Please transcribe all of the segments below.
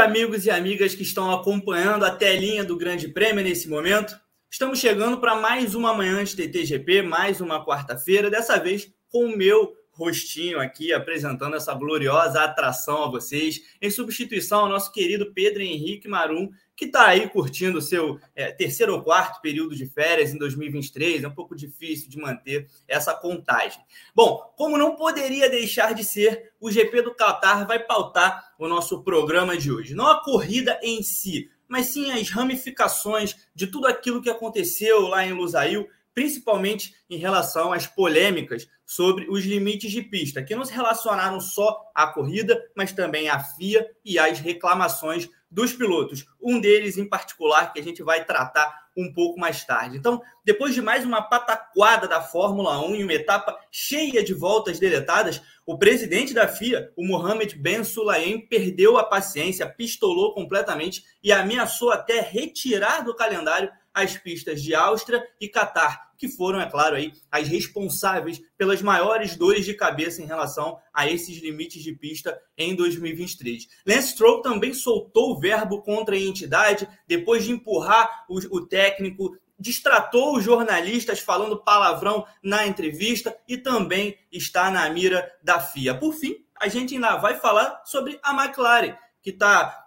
amigos e amigas que estão acompanhando a telinha do Grande Prêmio nesse momento. Estamos chegando para mais uma manhã de TTGP, mais uma quarta-feira, dessa vez com o meu rostinho aqui apresentando essa gloriosa atração a vocês, em substituição ao nosso querido Pedro Henrique Marum, que está aí curtindo o seu é, terceiro ou quarto período de férias em 2023. É um pouco difícil de manter essa contagem. Bom, como não poderia deixar de ser, o GP do Qatar vai pautar o nosso programa de hoje. Não a corrida em si, mas sim as ramificações de tudo aquilo que aconteceu lá em Lusail principalmente em relação às polêmicas sobre os limites de pista, que não se relacionaram só à corrida, mas também à FIA e às reclamações dos pilotos. Um deles em particular que a gente vai tratar um pouco mais tarde. Então, depois de mais uma pataquada da Fórmula 1 em uma etapa cheia de voltas deletadas, o presidente da FIA, o Mohamed Ben Sulayem, perdeu a paciência, pistolou completamente e ameaçou até retirar do calendário as pistas de Áustria e Catar, que foram, é claro, aí, as responsáveis pelas maiores dores de cabeça em relação a esses limites de pista em 2023. Lance Stroll também soltou o verbo contra a entidade depois de empurrar o, o técnico distratou os jornalistas falando palavrão na entrevista e também está na mira da FIA. Por fim, a gente ainda vai falar sobre a McLaren, que está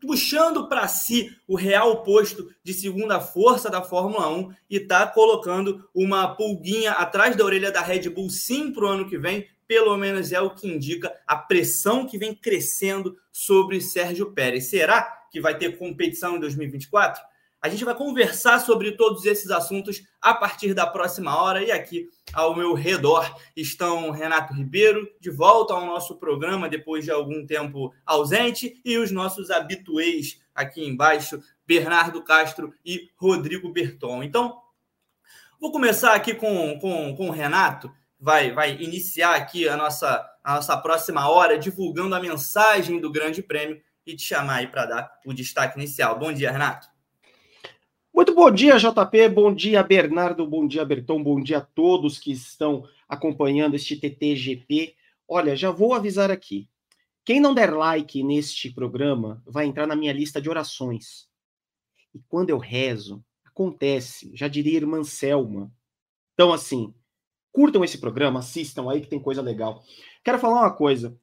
puxando para si o real posto de segunda força da Fórmula 1 e está colocando uma pulguinha atrás da orelha da Red Bull sim para o ano que vem. Pelo menos é o que indica a pressão que vem crescendo sobre Sérgio Pérez. Será que vai ter competição em 2024? A gente vai conversar sobre todos esses assuntos a partir da próxima hora. E aqui ao meu redor estão Renato Ribeiro, de volta ao nosso programa depois de algum tempo ausente, e os nossos habituês aqui embaixo, Bernardo Castro e Rodrigo Berton. Então, vou começar aqui com, com, com o Renato, vai, vai iniciar aqui a nossa, a nossa próxima hora divulgando a mensagem do Grande Prêmio e te chamar aí para dar o destaque inicial. Bom dia, Renato. Muito bom dia, JP. Bom dia, Bernardo. Bom dia, Berton. Bom dia a todos que estão acompanhando este TTGP. Olha, já vou avisar aqui. Quem não der like neste programa vai entrar na minha lista de orações. E quando eu rezo, acontece, já diria irmã Selma. Então, assim, curtam esse programa, assistam aí que tem coisa legal. Quero falar uma coisa.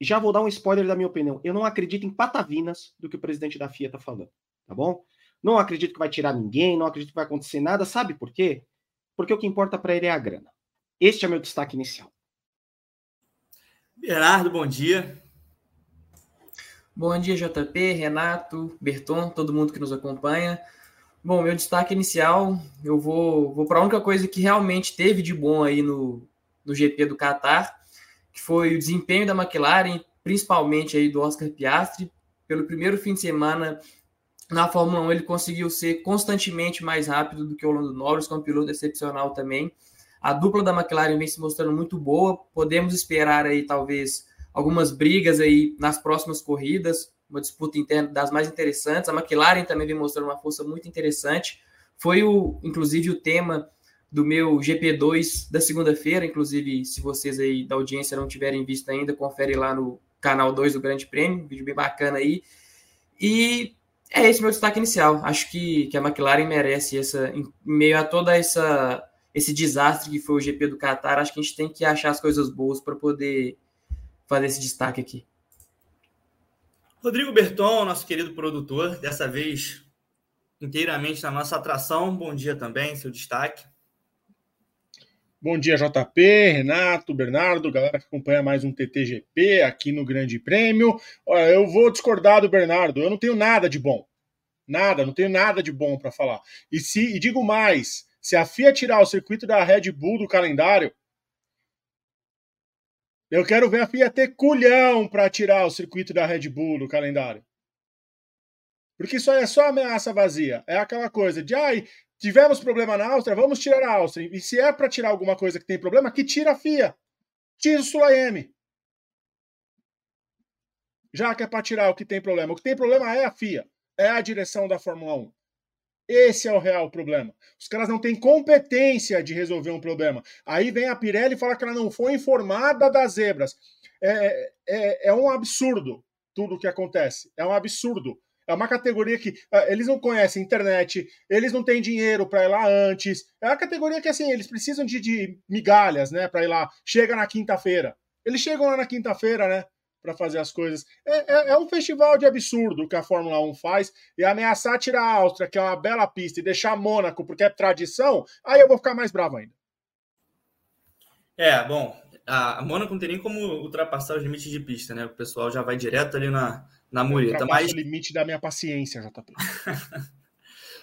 Já vou dar um spoiler da minha opinião. Eu não acredito em patavinas do que o presidente da FIA está falando, tá bom? Não acredito que vai tirar ninguém, não acredito que vai acontecer nada. Sabe por quê? Porque o que importa para ele é a grana. Este é meu destaque inicial. Bernardo, bom dia. Bom dia, JP, Renato, Berton, todo mundo que nos acompanha. Bom, meu destaque inicial, eu vou, vou para a única coisa que realmente teve de bom aí no, no GP do Qatar, que foi o desempenho da McLaren, principalmente aí do Oscar Piastri. Pelo primeiro fim de semana, na Fórmula 1 ele conseguiu ser constantemente mais rápido do que o Lando Norris, que é um piloto excepcional também. A dupla da McLaren vem se mostrando muito boa. Podemos esperar aí talvez algumas brigas aí nas próximas corridas, uma disputa interna das mais interessantes. A McLaren também vem mostrando uma força muito interessante. Foi o, inclusive, o tema do meu GP2 da segunda-feira. Inclusive, se vocês aí da audiência não tiverem visto ainda, confere lá no canal 2 do Grande Prêmio, vídeo bem bacana aí. E é esse meu destaque inicial. Acho que, que a McLaren merece essa, em meio a toda essa esse desastre que foi o GP do Qatar, acho que a gente tem que achar as coisas boas para poder fazer esse destaque aqui. Rodrigo Berton, nosso querido produtor, dessa vez inteiramente na nossa atração. Bom dia também, seu destaque. Bom dia, JP, Renato, Bernardo, galera que acompanha mais um TTGP aqui no Grande Prêmio. Olha, eu vou discordar do Bernardo, eu não tenho nada de bom. Nada, não tenho nada de bom para falar. E se e digo mais, se a FIA tirar o circuito da Red Bull do calendário, eu quero ver a FIA ter culhão para tirar o circuito da Red Bull do calendário. Porque isso aí é só ameaça vazia. É aquela coisa de, ai, tivemos problema na Áustria, vamos tirar a Áustria. E se é para tirar alguma coisa que tem problema, que tira a FIA. Tira o Sulaim. Já que é para tirar o que tem problema. O que tem problema é a FIA é a direção da Fórmula 1. Esse é o real problema. Os caras não têm competência de resolver um problema. Aí vem a Pirelli e fala que ela não foi informada das zebras. É, é, é um absurdo tudo o que acontece. É um absurdo. É uma categoria que uh, eles não conhecem internet, eles não têm dinheiro para ir lá antes. É uma categoria que, assim, eles precisam de, de migalhas, né, para ir lá. Chega na quinta-feira. Eles chegam lá na quinta-feira, né? para fazer as coisas. É, é, é, um festival de absurdo que a Fórmula 1 faz e ameaçar tirar a Áustria, que é uma bela pista, e deixar Mônaco, porque é tradição, aí eu vou ficar mais bravo ainda. É, bom, a Mônaco não tem nem como ultrapassar os limites de pista, né? O pessoal já vai direto ali na, na mureta. Mas o limite da minha paciência, JP.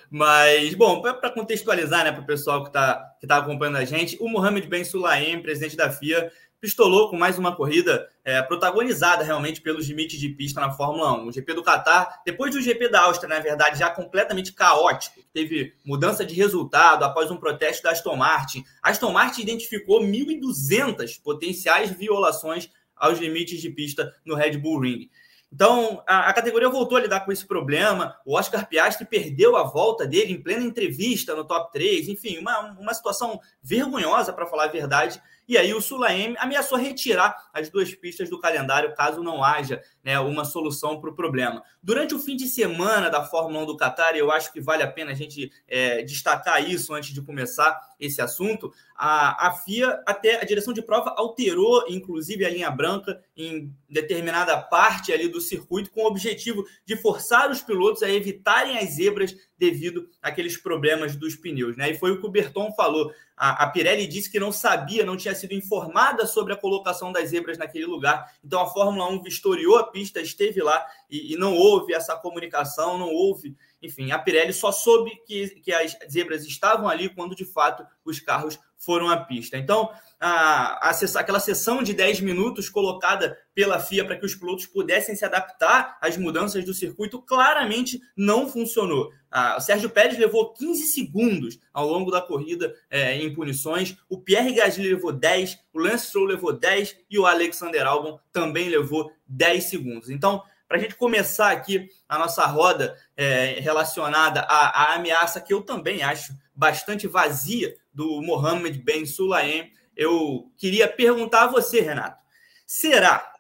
Mas, bom, para contextualizar né, para o pessoal que está que tá acompanhando a gente, o Mohamed Ben Sulaim, presidente da FIA, pistolou com mais uma corrida é, protagonizada realmente pelos limites de pista na Fórmula 1. O GP do Qatar, depois do GP da Áustria, na verdade, já completamente caótico, teve mudança de resultado após um protesto da Aston Martin. A Aston Martin identificou 1.200 potenciais violações aos limites de pista no Red Bull Ring. Então, a, a, categoria voltou a lidar com esse problema. O Oscar Piastri perdeu a volta dele em plena entrevista no top 3. Enfim, uma, uma situação vergonhosa, para falar a verdade. E aí o Sulaim ameaçou retirar as duas pistas do calendário caso não haja né, uma solução para o problema. Durante o fim de semana da Fórmula 1 do Qatar, eu acho que vale a pena a gente é, destacar isso antes de começar esse assunto. A, a FIA, até a direção de prova, alterou inclusive a linha branca em determinada parte ali do circuito com o objetivo de forçar os pilotos a evitarem as zebras devido àqueles problemas dos pneus. Né? E foi o que o Berton falou. A, a, Pirelli disse que não sabia, não tinha sido informada sobre a colocação das zebras naquele lugar. Então a Fórmula 1 vistoriou a pista, esteve lá e, e não houve essa comunicação, não houve enfim, a Pirelli só soube que, que as zebras estavam ali quando de fato os carros foram à pista. Então, a, a, aquela sessão de 10 minutos colocada pela FIA para que os pilotos pudessem se adaptar às mudanças do circuito claramente não funcionou. o Sérgio Pérez levou 15 segundos ao longo da corrida é, em punições, o Pierre Gasly levou 10, o Lance Stroll levou 10 e o Alexander Albon também levou 10 segundos. Então, para a gente começar aqui a nossa roda é, relacionada à, à, ameaça que eu também acho bastante vazia do Mohamed Ben Sulaim, eu queria perguntar a você, Renato, será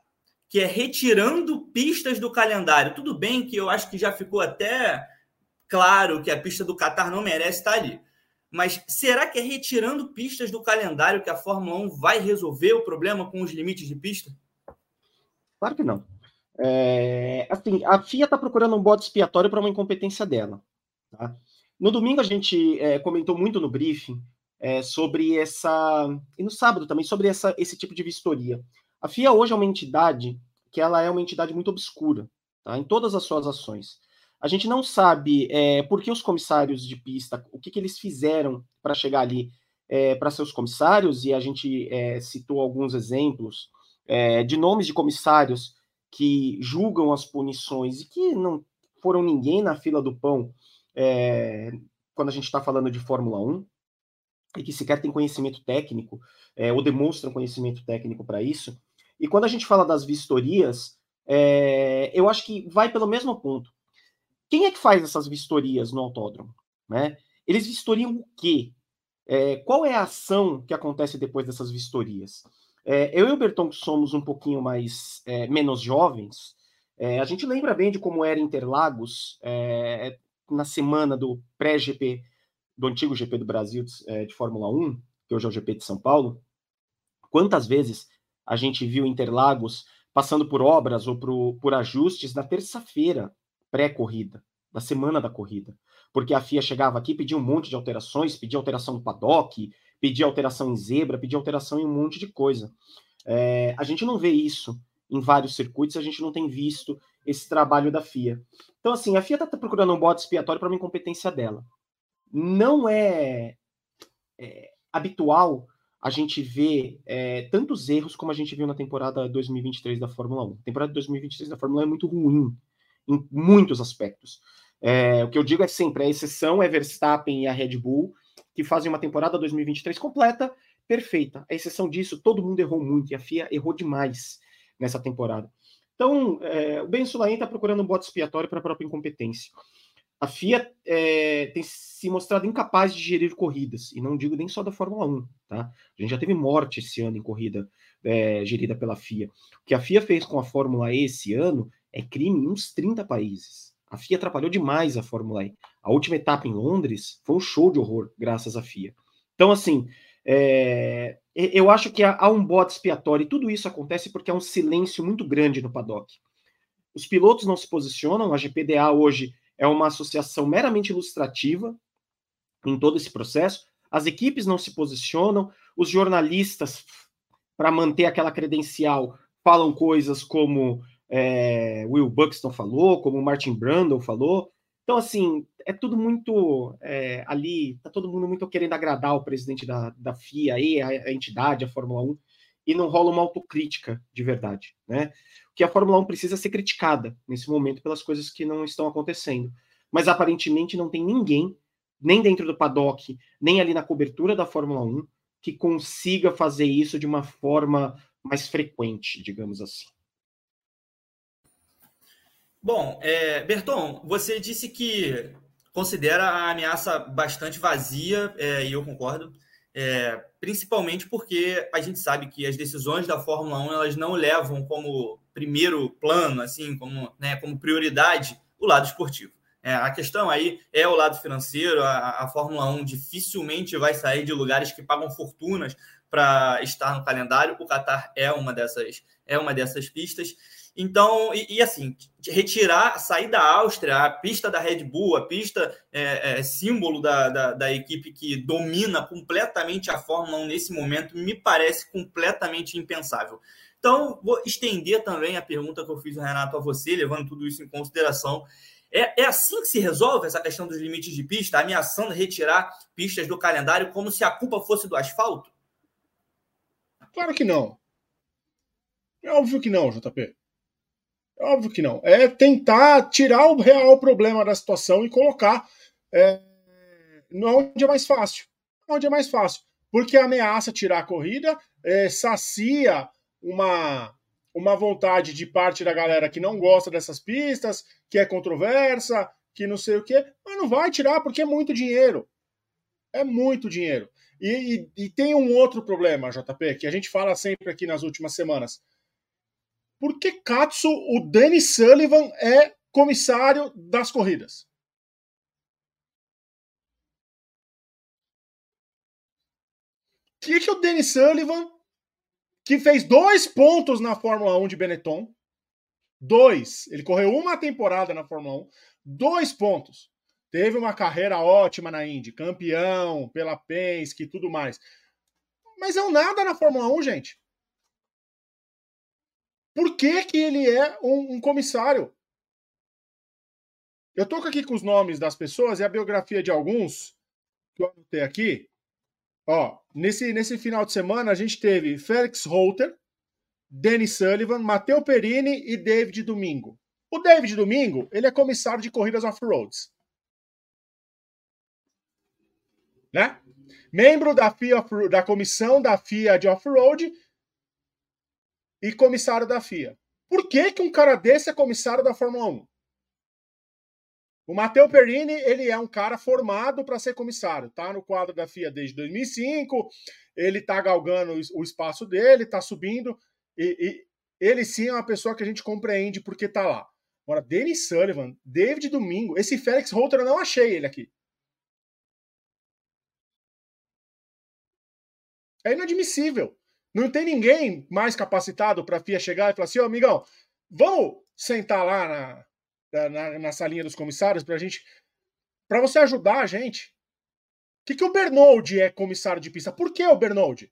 que é retirando pistas do calendário? Tudo bem que eu acho que já ficou até claro que a pista do Qatar não merece estar ali. Mas será que é retirando pistas do calendário que a Fórmula 1 vai resolver o problema com os limites de pista? Claro que não. É, assim, a FIA está procurando um bode expiatório para uma incompetência dela. Tá? No domingo a gente é, comentou muito no briefing é, sobre essa e no sábado também sobre essa, esse tipo de vistoria. A FIA hoje é uma entidade que ela é uma entidade muito obscura, tá? Em todas as suas ações. A gente não sabe é, por que os comissários de pista, o que, que eles fizeram para chegar ali é, para seus comissários, e a gente é, citou alguns exemplos de nomes de comissários que julgam as punições e que não foram ninguém na fila do pão é, quando a gente está falando de Fórmula 1 e que sequer tem conhecimento técnico é, ou demonstram conhecimento técnico para isso. E quando a gente fala das vistorias, é, eu acho que vai pelo mesmo ponto. Quem é que faz essas vistorias no autódromo? Né? Eles vistoriam o quê? Qual é a ação que acontece depois dessas vistorias? É, eu e o Berton, que somos um pouquinho mais é, menos jovens, é, a gente lembra bem de como era Interlagos é, na semana do pré-GP, do antigo GP do Brasil de, é, de Fórmula 1, que hoje é o GP de São Paulo. Quantas vezes a gente viu Interlagos passando por obras ou por, por ajustes na terça-feira pré-corrida, da semana da corrida? Porque a FIA chegava aqui, pedia um monte de alterações, pedia alteração no paddock, pedir alteração em zebra, pedir alteração em um monte de coisa. É, a gente não vê isso em vários circuitos, a gente não tem visto esse trabalho da FIA. Então, assim, a FIA está procurando um bode expiatório para uma incompetência dela. Não é, é habitual a gente ver é, tantos erros como a gente viu na temporada 2023 da Fórmula 1. A temporada 2023 da Fórmula 1 é muito ruim em muitos aspectos. É, o que eu digo é sempre, a exceção é Verstappen e a Red Bull, que fazem uma temporada 2023 completa, perfeita. A exceção disso, todo mundo errou muito e a FIA errou demais nessa temporada. Então, é, o Ben Sulaim está procurando um bote expiatório para a própria incompetência. A FIA é, tem se mostrado incapaz de gerir corridas, e não digo nem só da Fórmula 1, tá? A gente já teve morte esse ano em corrida é, gerida pela FIA. O que a FIA fez com a Fórmula E esse ano é crime em uns 30 países. A FIA atrapalhou demais a Fórmula E. A última etapa em Londres foi um show de horror, graças à FIA. Então, assim, é, eu acho que há um bode expiatório e tudo isso acontece porque há um silêncio muito grande no paddock. Os pilotos não se posicionam, a GPDA hoje é uma associação meramente ilustrativa em todo esse processo. As equipes não se posicionam, os jornalistas, para manter aquela credencial, falam coisas como é, Will Buxton falou, como Martin Brundle falou. Então, assim, é tudo muito é, ali, tá todo mundo muito querendo agradar o presidente da, da FIA, aí, a, a entidade, a Fórmula 1, e não rola uma autocrítica de verdade, né? que a Fórmula 1 precisa ser criticada nesse momento pelas coisas que não estão acontecendo. Mas aparentemente não tem ninguém, nem dentro do paddock, nem ali na cobertura da Fórmula 1, que consiga fazer isso de uma forma mais frequente, digamos assim. Bom, é, Berton, você disse que considera a ameaça bastante vazia, é, e eu concordo. É, principalmente porque a gente sabe que as decisões da Fórmula 1 elas não levam como primeiro plano, assim, como, né, como prioridade, o lado esportivo. É, a questão aí é o lado financeiro. A, a Fórmula 1 dificilmente vai sair de lugares que pagam fortunas para estar no calendário. O Qatar é uma dessas, é uma dessas pistas. Então, e, e, assim, retirar, sair da Áustria, a pista da Red Bull, a pista é, é, símbolo da, da, da, equipe que domina completamente a Fórmula 1 nesse momento, me parece completamente impensável. Então, vou estender também a pergunta que eu fiz, Renato, a você, levando tudo isso em consideração. É, é assim que se resolve essa questão dos limites de pista, ameaçando retirar pistas do calendário como se a culpa fosse do asfalto? Claro que não. É óbvio que não, JP. É óbvio que não. É tentar tirar o real problema da situação e colocar é, onde é mais fácil. Onde é mais fácil. Porque ameaça tirar a corrida, é, sacia uma, uma vontade de parte da galera que não gosta dessas pistas, que é controversa, que não sei o quê, mas não vai tirar porque é muito dinheiro. É muito dinheiro. E, e, e tem um outro problema, JP, que a gente fala sempre aqui nas últimas semanas por que Katsu, o Danny Sullivan, é comissário das corridas? que, que o Danny Sullivan, que fez dois pontos na Fórmula 1 de Benetton, dois, ele correu uma temporada na Fórmula 1, dois pontos. Teve uma carreira ótima na Indy, campeão pela Penske e tudo mais. Mas é um nada na Fórmula 1, gente. Por que, que ele é um, um comissário? Eu estou aqui com os nomes das pessoas e a biografia de alguns que eu anotei aqui. Ó, nesse, nesse final de semana a gente teve Felix Holter, Danny Sullivan, Matteo Perini e David Domingo. O David Domingo, ele é comissário de corridas off-roads. Né? Membro da, FIA, da comissão da FIA de off-road e comissário da FIA. Por que, que um cara desse é comissário da Fórmula 1? O Matteo Perini, ele é um cara formado para ser comissário, tá no quadro da FIA desde 2005, ele tá galgando o espaço dele, tá subindo, e, e ele sim é uma pessoa que a gente compreende porque tá lá. Agora, Denis Sullivan, David Domingo, esse Félix Holter eu não achei ele aqui. É inadmissível. Não tem ninguém mais capacitado para a FIA chegar e falar assim, ô oh, amigão, vamos sentar lá na, na, na salinha dos comissários para a gente. para você ajudar a gente. O que, que o Bernold é comissário de pista? Por que o Bernold?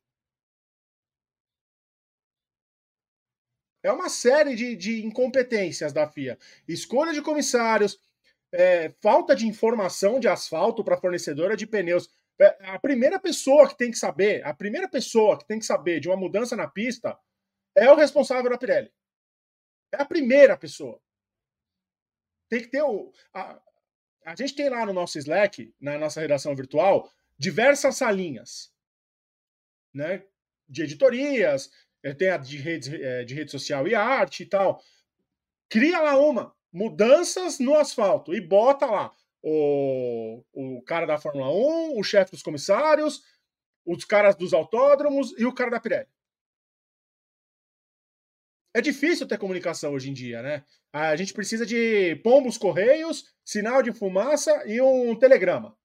É uma série de, de incompetências da FIA. Escolha de comissários, é, falta de informação de asfalto para fornecedora de pneus. A primeira pessoa que tem que saber, a primeira pessoa que tem que saber de uma mudança na pista é o responsável da Pirelli. É a primeira pessoa. Tem que ter o. A, a gente tem lá no nosso Slack, na nossa redação virtual, diversas salinhas. Né? De editorias, é, tem a de rede, é, de rede social e arte e tal. Cria lá uma. Mudanças no asfalto e bota lá o, o cara da Fórmula 1, o chefe dos comissários, os caras dos autódromos e o cara da Pirelli. É difícil ter comunicação hoje em dia, né? A gente precisa de pombos correios, sinal de fumaça e um telegrama.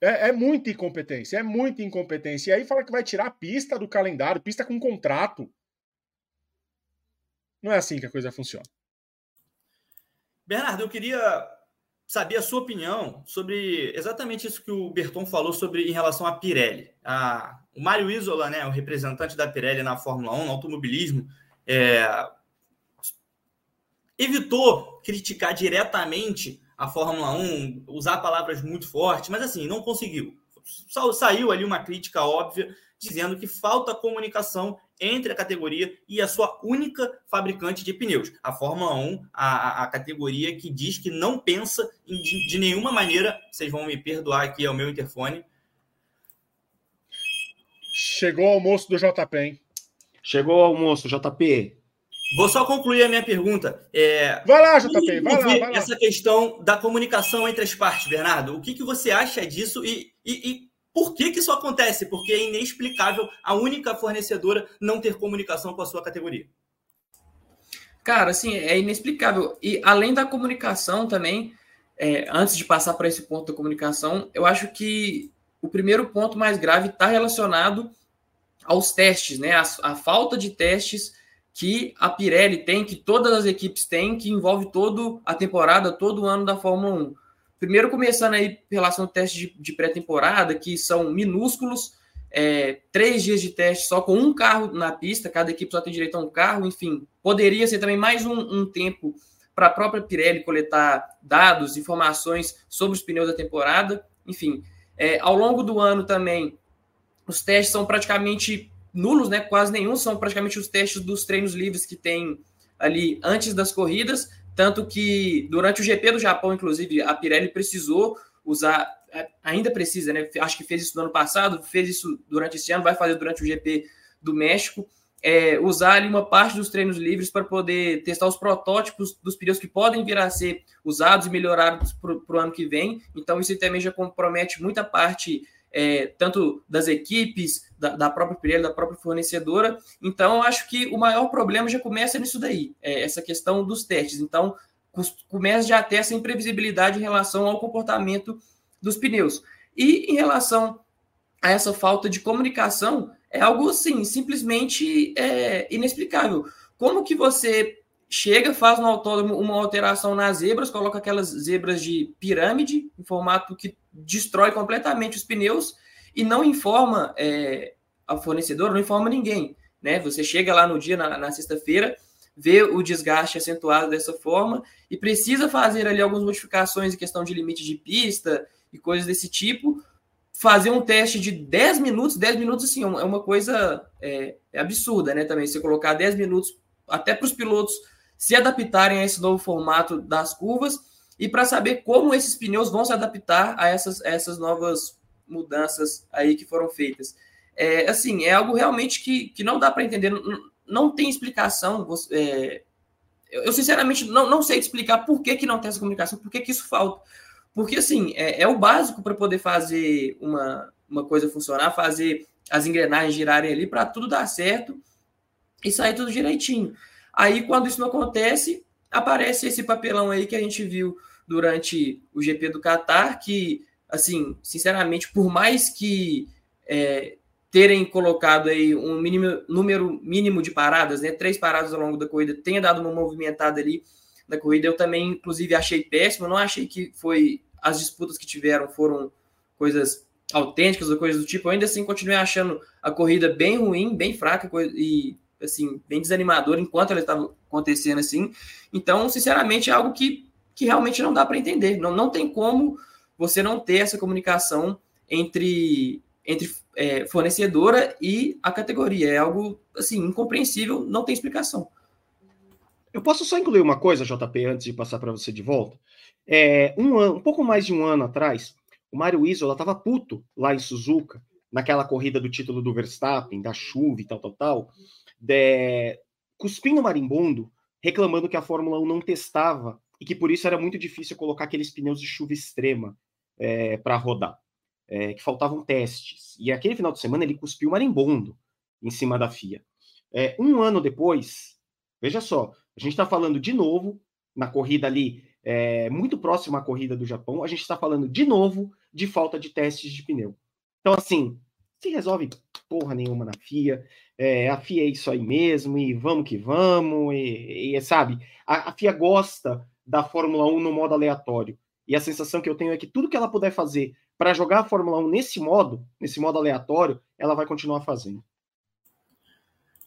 É, é muita incompetência, é muita incompetência. E aí fala que vai tirar a pista do calendário, pista com contrato. Não é assim que a coisa funciona. Bernardo, eu queria saber a sua opinião sobre exatamente isso que o Berton falou sobre em relação à Pirelli. A, o Mário Isola, né, o representante da Pirelli na Fórmula 1, no automobilismo, é, evitou criticar diretamente a Fórmula 1, usar palavras muito fortes, mas assim, não conseguiu. Só saiu ali uma crítica óbvia dizendo que falta comunicação entre a categoria e a sua única fabricante de pneus. A Fórmula 1, a, a categoria que diz que não pensa em, de, de nenhuma maneira, vocês vão me perdoar aqui, é o meu interfone. Chegou o almoço do JP, hein? Chegou o almoço, JP. Vou só concluir a minha pergunta. É, vai lá, JP, vai lá, vai lá. Essa questão da comunicação entre as partes, Bernardo. O que, que você acha disso e, e, e por que, que isso acontece? Porque é inexplicável a única fornecedora não ter comunicação com a sua categoria. Cara, assim, é inexplicável. E além da comunicação também, é, antes de passar para esse ponto da comunicação, eu acho que o primeiro ponto mais grave está relacionado aos testes, né? A, a, falta de testes que a Pirelli tem, que todas as equipes têm, que envolve toda a temporada, todo o ano da Fórmula 1. Primeiro, começando aí em relação ao teste de, de pré-temporada, que são minúsculos, é, três dias de teste só com um carro na pista, cada equipe só tem direito a um carro, enfim, poderia ser também mais um, um tempo para a própria Pirelli coletar dados, informações sobre os pneus da temporada, enfim. É, ao longo do ano também, os testes são praticamente nulos, né? Quase nenhum, são praticamente os testes dos treinos livres que tem ali antes das corridas. Tanto que durante o GP do Japão, inclusive, a Pirelli precisou usar, é, ainda precisa, né? Acho que fez isso no ano passado, fez isso durante esse ano, vai fazer durante o GP do México. É, usar ali uma parte dos treinos livres para poder testar os protótipos dos pneus que podem vir a ser usados e melhorados para o ano que vem. Então, isso também já compromete muita parte é, tanto das equipes, da, da, própria Pirelli, da própria fornecedora. Então, acho que o maior problema já começa nisso daí, é essa questão dos testes. Então, começa já a ter essa imprevisibilidade em relação ao comportamento dos pneus. E em relação a essa falta de comunicação, é algo assim, simplesmente é, inexplicável. Como que você chega, faz no autódromo uma alteração nas zebras, coloca aquelas zebras de pirâmide, em formato que destrói completamente os pneus e não informa é, a fornecedora, não informa ninguém. Né? Você chega lá no dia, na, na sexta-feira, vê o desgaste acentuado dessa forma e precisa fazer ali algumas modificações em questão de limite de pista e coisas desse tipo. Fazer um teste de 10 minutos, 10 minutos, assim, é uma coisa é, é absurda, né? Também, você colocar 10 minutos até para os pilotos se adaptarem a esse novo formato das curvas e para saber como esses pneus vão se adaptar a essas, essas novas mudanças aí que foram feitas. É, assim, é algo realmente que, que não dá para entender, não, não, tem explicação. É, eu, sinceramente, não, não sei explicar por que, que não tem essa comunicação, por que, que isso falta. Porque, assim, é, é o básico para poder fazer uma, uma coisa funcionar, fazer as engrenagens girarem ali para tudo dar certo e sair tudo direitinho. Aí, quando isso não acontece, aparece esse papelão aí que a gente viu durante o GP do Qatar, que, assim, sinceramente, por mais que é, terem colocado aí um mínimo, número mínimo de paradas, né, três paradas ao longo da corrida, tenha dado uma movimentada ali na corrida, eu também, inclusive, achei péssimo, não achei que foi as disputas que tiveram foram coisas autênticas ou coisas do tipo, eu ainda assim continuei achando a corrida bem ruim, bem fraca e assim, bem desanimador enquanto ela estava acontecendo assim. Então, sinceramente, é algo que, que realmente não dá para entender. Não, não tem como você não ter essa comunicação entre, entre é, fornecedora e a categoria. É algo, assim, incompreensível, não tem explicação. Eu posso só incluir uma coisa, JP, antes de passar para você de volta? É, um, ano, um pouco mais de um ano atrás, o Mário Isola estava puto lá em Suzuka, naquela corrida do título do Verstappen, da chuva e tal, tal, tal de, cuspindo marimbondo, reclamando que a Fórmula 1 não testava e que por isso era muito difícil colocar aqueles pneus de chuva extrema é, para rodar, é, que faltavam testes. E aquele final de semana ele cuspiu marimbondo. em cima da FIA. É, um ano depois, veja só, a gente está falando de novo na corrida ali, é, muito próxima à corrida do Japão, a gente está falando de novo de falta de testes de pneu. Então, assim, se resolve porra nenhuma na FIA, é, a FIA é isso aí mesmo, e vamos que vamos, e, e sabe, a, a, FIA gosta da Fórmula 1 no modo aleatório, e a sensação que eu tenho é que tudo que ela puder fazer para jogar a Fórmula 1 nesse modo, nesse modo aleatório, ela vai continuar fazendo.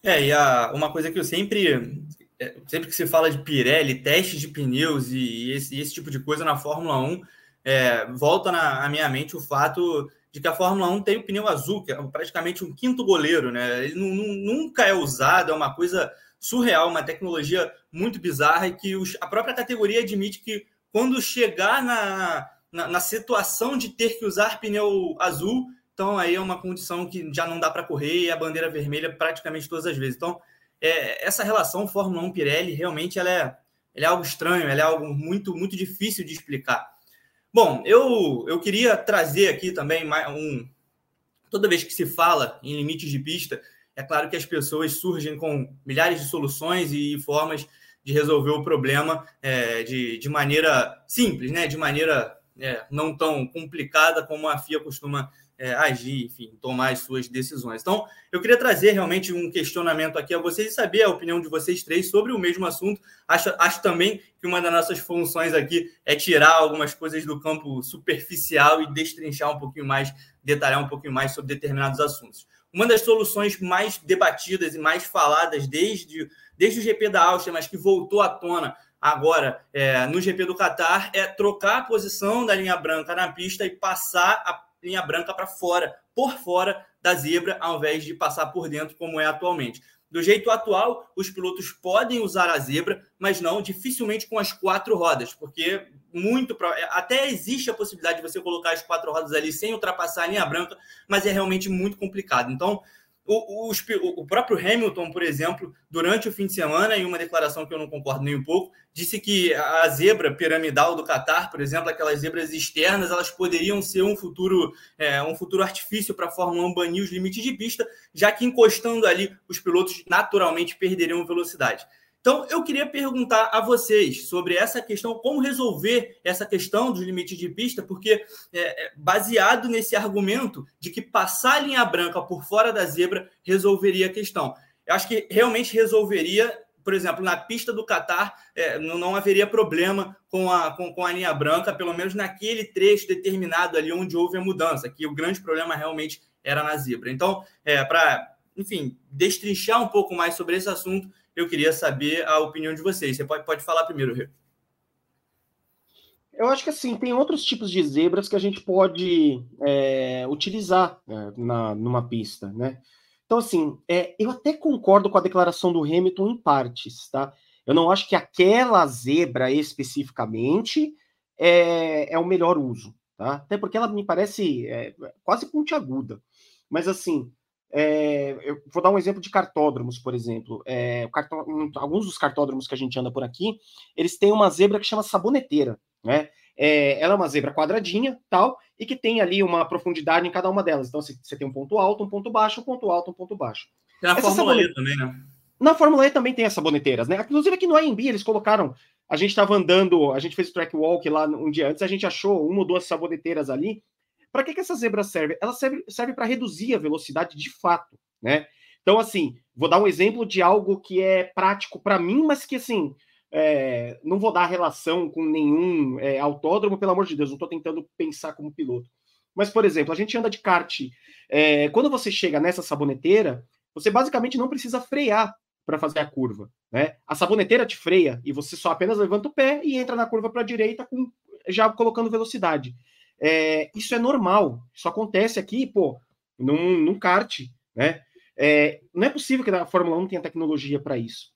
É, e a, uma coisa que eu sempre, é, sempre que se fala de Pirelli, testes de pneus e esse, esse tipo de coisa na Fórmula 1, é, volta na, minha mente o fato de que a Fórmula 1 tem o pneu azul, que é praticamente um quinto goleiro, né? Ele nunca é usado, é uma coisa surreal, uma tecnologia muito bizarra e que os, a própria categoria admite que quando chegar na, na, na, situação de ter que usar pneu azul, então aí é uma condição que já não dá para correr e a bandeira vermelha praticamente todas as vezes. Então, é, essa relação Fórmula 1 Pirelli realmente ela é, ela é algo estranho, ela é algo muito, muito difícil de explicar. Bom, eu, eu queria trazer aqui também um. Toda vez que se fala em limites de pista, é claro que as pessoas surgem com milhares de soluções e formas de resolver o problema é, de, de maneira simples, né? de maneira é, não tão complicada como a FIA costuma é, agir, enfim, tomar as suas decisões. Então, eu queria trazer realmente um questionamento aqui a vocês e saber a opinião de vocês três sobre o mesmo assunto. Acho, acho também que uma das nossas funções aqui é tirar algumas coisas do campo superficial e destrinchar um pouquinho mais, detalhar um pouquinho mais sobre determinados assuntos. Uma das soluções mais debatidas e mais faladas desde, desde o GP da Áustria, mas que voltou à tona agora é, no GP do Qatar, é trocar a posição da linha branca na pista e passar a linha branca para fora, por fora da zebra, ao invés de passar por dentro, como é atualmente. Do jeito atual, os pilotos podem usar a zebra, mas não dificilmente com as quatro rodas, porque muito até existe a possibilidade de você colocar as quatro rodas ali sem ultrapassar a linha branca, mas é realmente muito complicado. Então, o, o, o, próprio Hamilton, por exemplo, durante o fim de semana, em uma declaração que eu não concordo nem um pouco, disse que a zebra piramidal do Qatar, por exemplo, aquelas zebras externas, elas poderiam ser um futuro, é, um futuro artifício para a Fórmula 1 banir os limites de pista, já que encostando ali, os pilotos naturalmente perderiam velocidade. Então, eu queria perguntar a vocês sobre essa questão, como resolver essa questão dos limites de pista, porque é, é, baseado nesse argumento de que passar a linha branca por fora da zebra resolveria a questão. Eu acho que realmente resolveria, por exemplo, na pista do Qatar, é, não, não, haveria problema com a, com, com, a linha branca, pelo menos naquele trecho determinado ali onde houve a mudança, que o grande problema realmente era na zebra. Então, é, para, enfim, destrinchar um pouco mais sobre esse assunto, eu queria saber a opinião de vocês. Você pode, pode falar primeiro, Rio. Eu acho que assim, tem outros tipos de zebras que a gente pode é, utilizar é, na, numa pista, né? Então, assim, é, eu até concordo com a declaração do Hamilton em partes, tá? Eu não acho que aquela zebra especificamente é, é o melhor uso, tá? Até porque ela me parece é, quase pontiaguda. Mas, assim, é, eu vou dar um exemplo de cartódromos, por exemplo. É, cartó alguns dos cartódromos que a gente anda por aqui, eles têm uma zebra que chama saboneteira, né? É, ela é uma zebra quadradinha, tal, e que tem ali uma profundidade em cada uma delas. Então, você tem um ponto alto, um ponto baixo, um ponto alto, um ponto baixo. na Essa Fórmula sabonete... E também, né? Na Fórmula E também tem as saboneteiras, né? Inclusive aqui no AMB eles colocaram. A gente estava andando, a gente fez o track walk lá um dia antes, a gente achou uma ou duas saboneteiras ali para que, que essa zebra serve? Ela serve, serve para reduzir a velocidade de fato, né? Então, assim, vou dar um exemplo de algo que é prático para mim, mas que, assim, é, não vou dar relação com nenhum é, autódromo, pelo amor de Deus, não estou tentando pensar como piloto. Mas, por exemplo, a gente anda de kart. É, quando você chega nessa saboneteira, você basicamente não precisa frear para fazer a curva. Né? A saboneteira te freia e você só apenas levanta o pé e entra na curva para a direita com, já colocando velocidade. É, isso é normal. Isso acontece aqui, pô, num, num kart, né? É, não é possível que a Fórmula 1 tenha tecnologia para isso.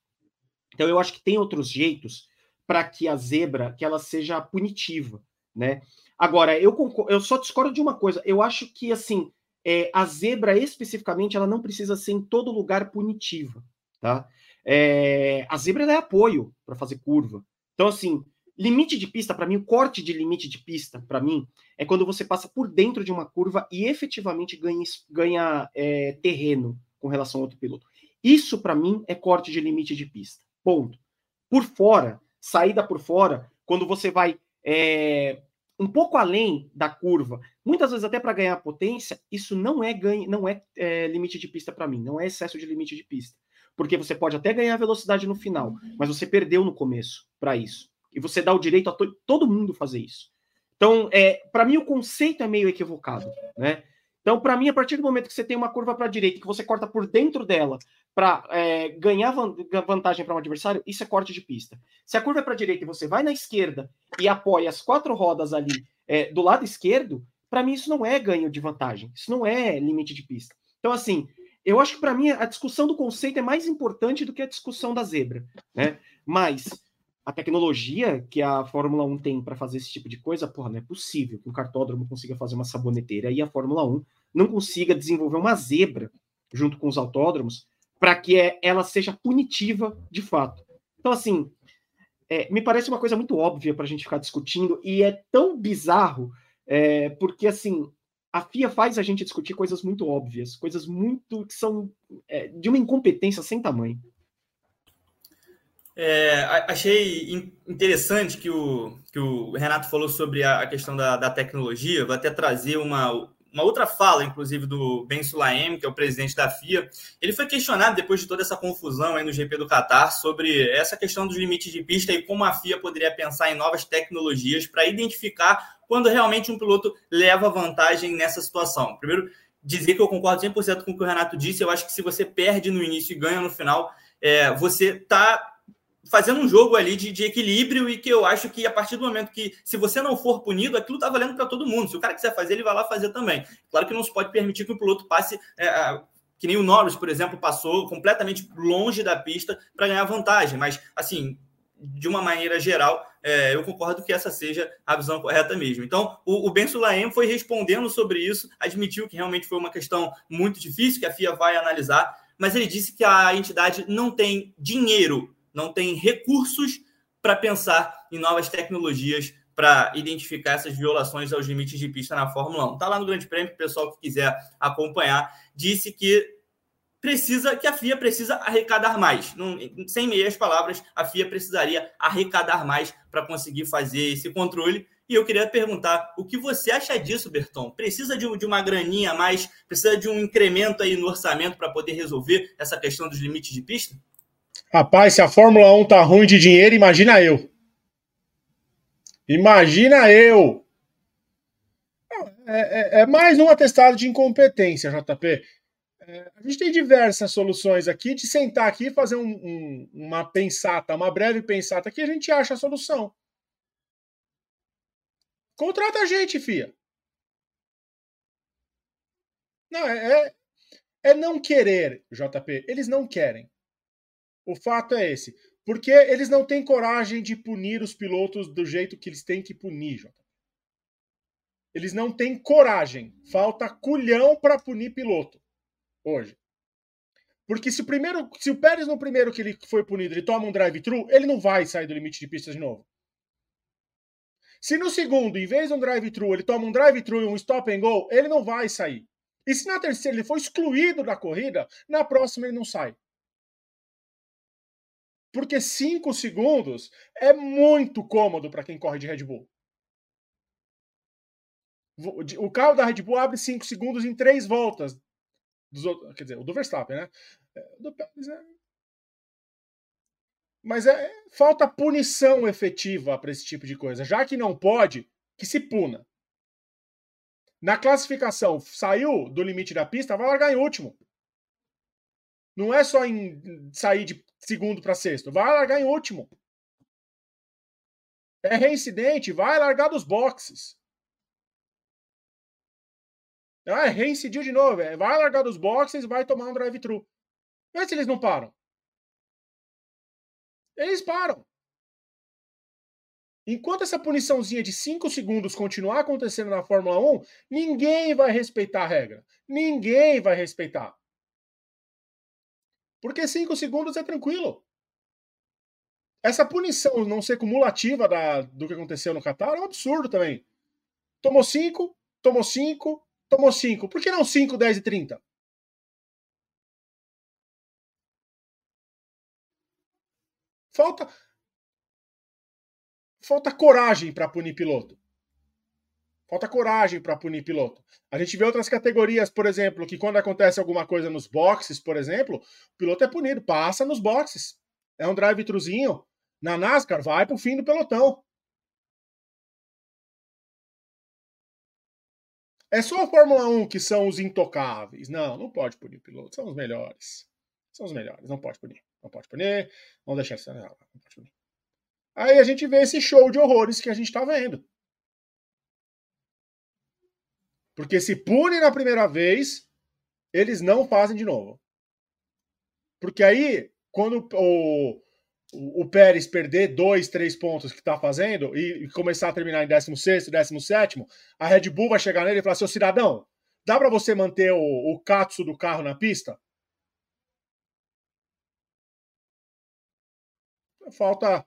Então eu acho que tem outros jeitos para que a zebra que ela seja punitiva, né? Agora eu eu só discordo de uma coisa. Eu acho que assim é, a zebra especificamente ela não precisa ser em todo lugar punitiva, tá? É, a zebra é apoio para fazer curva. Então assim Limite de pista, para mim, o corte de limite de pista, para mim, é quando você passa por dentro de uma curva e efetivamente ganha, ganha é, terreno com relação ao outro piloto. Isso, para mim, é corte de limite de pista. Ponto. Por fora, saída por fora, quando você vai é, um pouco além da curva, muitas vezes até para ganhar potência, isso não é ganho, não é, é limite de pista para mim, não é excesso de limite de pista. Porque você pode até ganhar velocidade no final, mas você perdeu no começo para isso. E você dá o direito a to todo mundo fazer isso. Então, é, para mim, o conceito é meio equivocado. Né? Então, para mim, a partir do momento que você tem uma curva para a direita, que você corta por dentro dela para é, ganhar vantagem para um adversário, isso é corte de pista. Se a curva é para a direita e você vai na esquerda e apoia as quatro rodas ali é, do lado esquerdo, para mim isso não é ganho de vantagem, isso não é limite de pista. Então, assim, eu acho que para mim a discussão do conceito é mais importante do que a discussão da zebra, né? Mas a tecnologia que a Fórmula 1 tem para fazer esse tipo de coisa, porra, não é possível que um cartódromo consiga fazer uma saboneteira e a Fórmula 1 não consiga desenvolver uma zebra junto com os autódromos para que é, ela seja punitiva de fato. Então, assim, é, me parece uma coisa muito óbvia para a gente ficar discutindo e é tão bizarro é, porque, assim, a FIA faz a gente discutir coisas muito óbvias, coisas muito que são é, de uma incompetência sem tamanho. É, achei interessante que o, que o Renato falou sobre a, questão da, da tecnologia. Vou até trazer uma, uma outra fala, inclusive, do Ben Sulaim, que é o presidente da FIA. Ele foi questionado, depois de toda essa confusão aí no GP do Qatar, sobre essa questão dos limites de pista e como a FIA poderia pensar em novas tecnologias para identificar quando realmente um piloto leva vantagem nessa situação. Primeiro, dizer que eu concordo 100% com o que o Renato disse. Eu acho que se você perde no início e ganha no final, é, você está fazendo um jogo ali de, de, equilíbrio e que eu acho que a partir do momento que, se você não for punido, aquilo tá valendo para todo mundo. Se o cara quiser fazer, ele vai lá fazer também. Claro que não se pode permitir que o piloto passe. É, que nem o Norris, por exemplo, passou completamente longe da pista para ganhar vantagem. Mas, assim, de uma maneira geral, é, eu concordo que essa seja a visão correta mesmo. Então, o, o Ben Sulaim foi respondendo sobre isso, admitiu que realmente foi uma questão muito difícil, que a FIA vai analisar, mas ele disse que a entidade não tem dinheiro não tem recursos para pensar em novas tecnologias para identificar essas violações aos limites de pista na Fórmula 1. Está lá no Grande Prêmio, o pessoal que quiser acompanhar, disse que precisa que a FIA precisa arrecadar mais. Sem meias palavras, a FIA precisaria arrecadar mais para conseguir fazer esse controle. E eu queria perguntar o que você acha disso, Berton? Precisa de, de uma graninha a mais? Precisa de um incremento aí no orçamento para poder resolver essa questão dos limites de pista? Rapaz, se a Fórmula 1 tá ruim de dinheiro, imagina eu. Imagina eu. É, é, é mais um atestado de incompetência, JP. É, a gente tem diversas soluções aqui de sentar aqui e fazer um, um, uma pensata, uma breve pensata que a gente acha a solução. Contrata a gente, fia. Não, é, é, é não querer, JP. Eles não querem. O fato é esse. Porque eles não têm coragem de punir os pilotos do jeito que eles têm que punir, Jota. Eles não têm coragem. Falta culhão para punir piloto hoje. Porque se o primeiro, se o Pérez no primeiro que ele foi punido, ele toma um drive-thru, ele não vai sair do limite de pista de novo. Se no segundo, em vez de um drive-thru, ele toma um drive-thru e um stop and go, ele não vai sair. E se na terceira ele for excluído da corrida, na próxima ele não sai. Porque 5 segundos é muito cômodo para quem corre de Red Bull. O carro da Red Bull abre 5 segundos em 3 voltas. Dos, quer dizer, o do Verstappen, né? É, do Pérez é... Mas é, falta punição efetiva para esse tipo de coisa. Já que não pode, que se puna. Na classificação, saiu do limite da pista, vai largar em último. Não é só em sair de segundo para sexto. Vai largar em último. É reincidente, vai largar dos boxes. Ah, é reincidiu de novo. É, vai largar dos boxes vai tomar um drive-thru. Vê se eles não param. Eles param. Enquanto essa puniçãozinha de 5 segundos continuar acontecendo na Fórmula 1, ninguém vai respeitar a regra. Ninguém vai respeitar. Porque cinco segundos é tranquilo. Essa punição não ser cumulativa da, do que aconteceu no Qatar é um absurdo também. Tomou cinco, tomou cinco, tomou cinco. Por que não 5, 10 e 30? Falta falta coragem para punir piloto. Falta coragem para punir piloto. A gente vê outras categorias, por exemplo, que quando acontece alguma coisa nos boxes, por exemplo, o piloto é punido, passa nos boxes. É um drive-thruzinho. Na NASCAR, vai para o fim do pelotão. É só a Fórmula 1 que são os intocáveis. Não, não pode punir piloto. São os melhores. São os melhores. Não pode punir. Não pode punir. Vamos deixar isso. Não. Aí a gente vê esse show de horrores que a gente está vendo. Porque se pune na primeira vez, eles não fazem de novo. Porque aí, quando o, o, o Pérez perder dois, três pontos que está fazendo e, e, começar a terminar em 16, 17, a Red Bull vai chegar nele e falar: seu cidadão, dá para você manter o, o Katsu do carro na pista? Falta,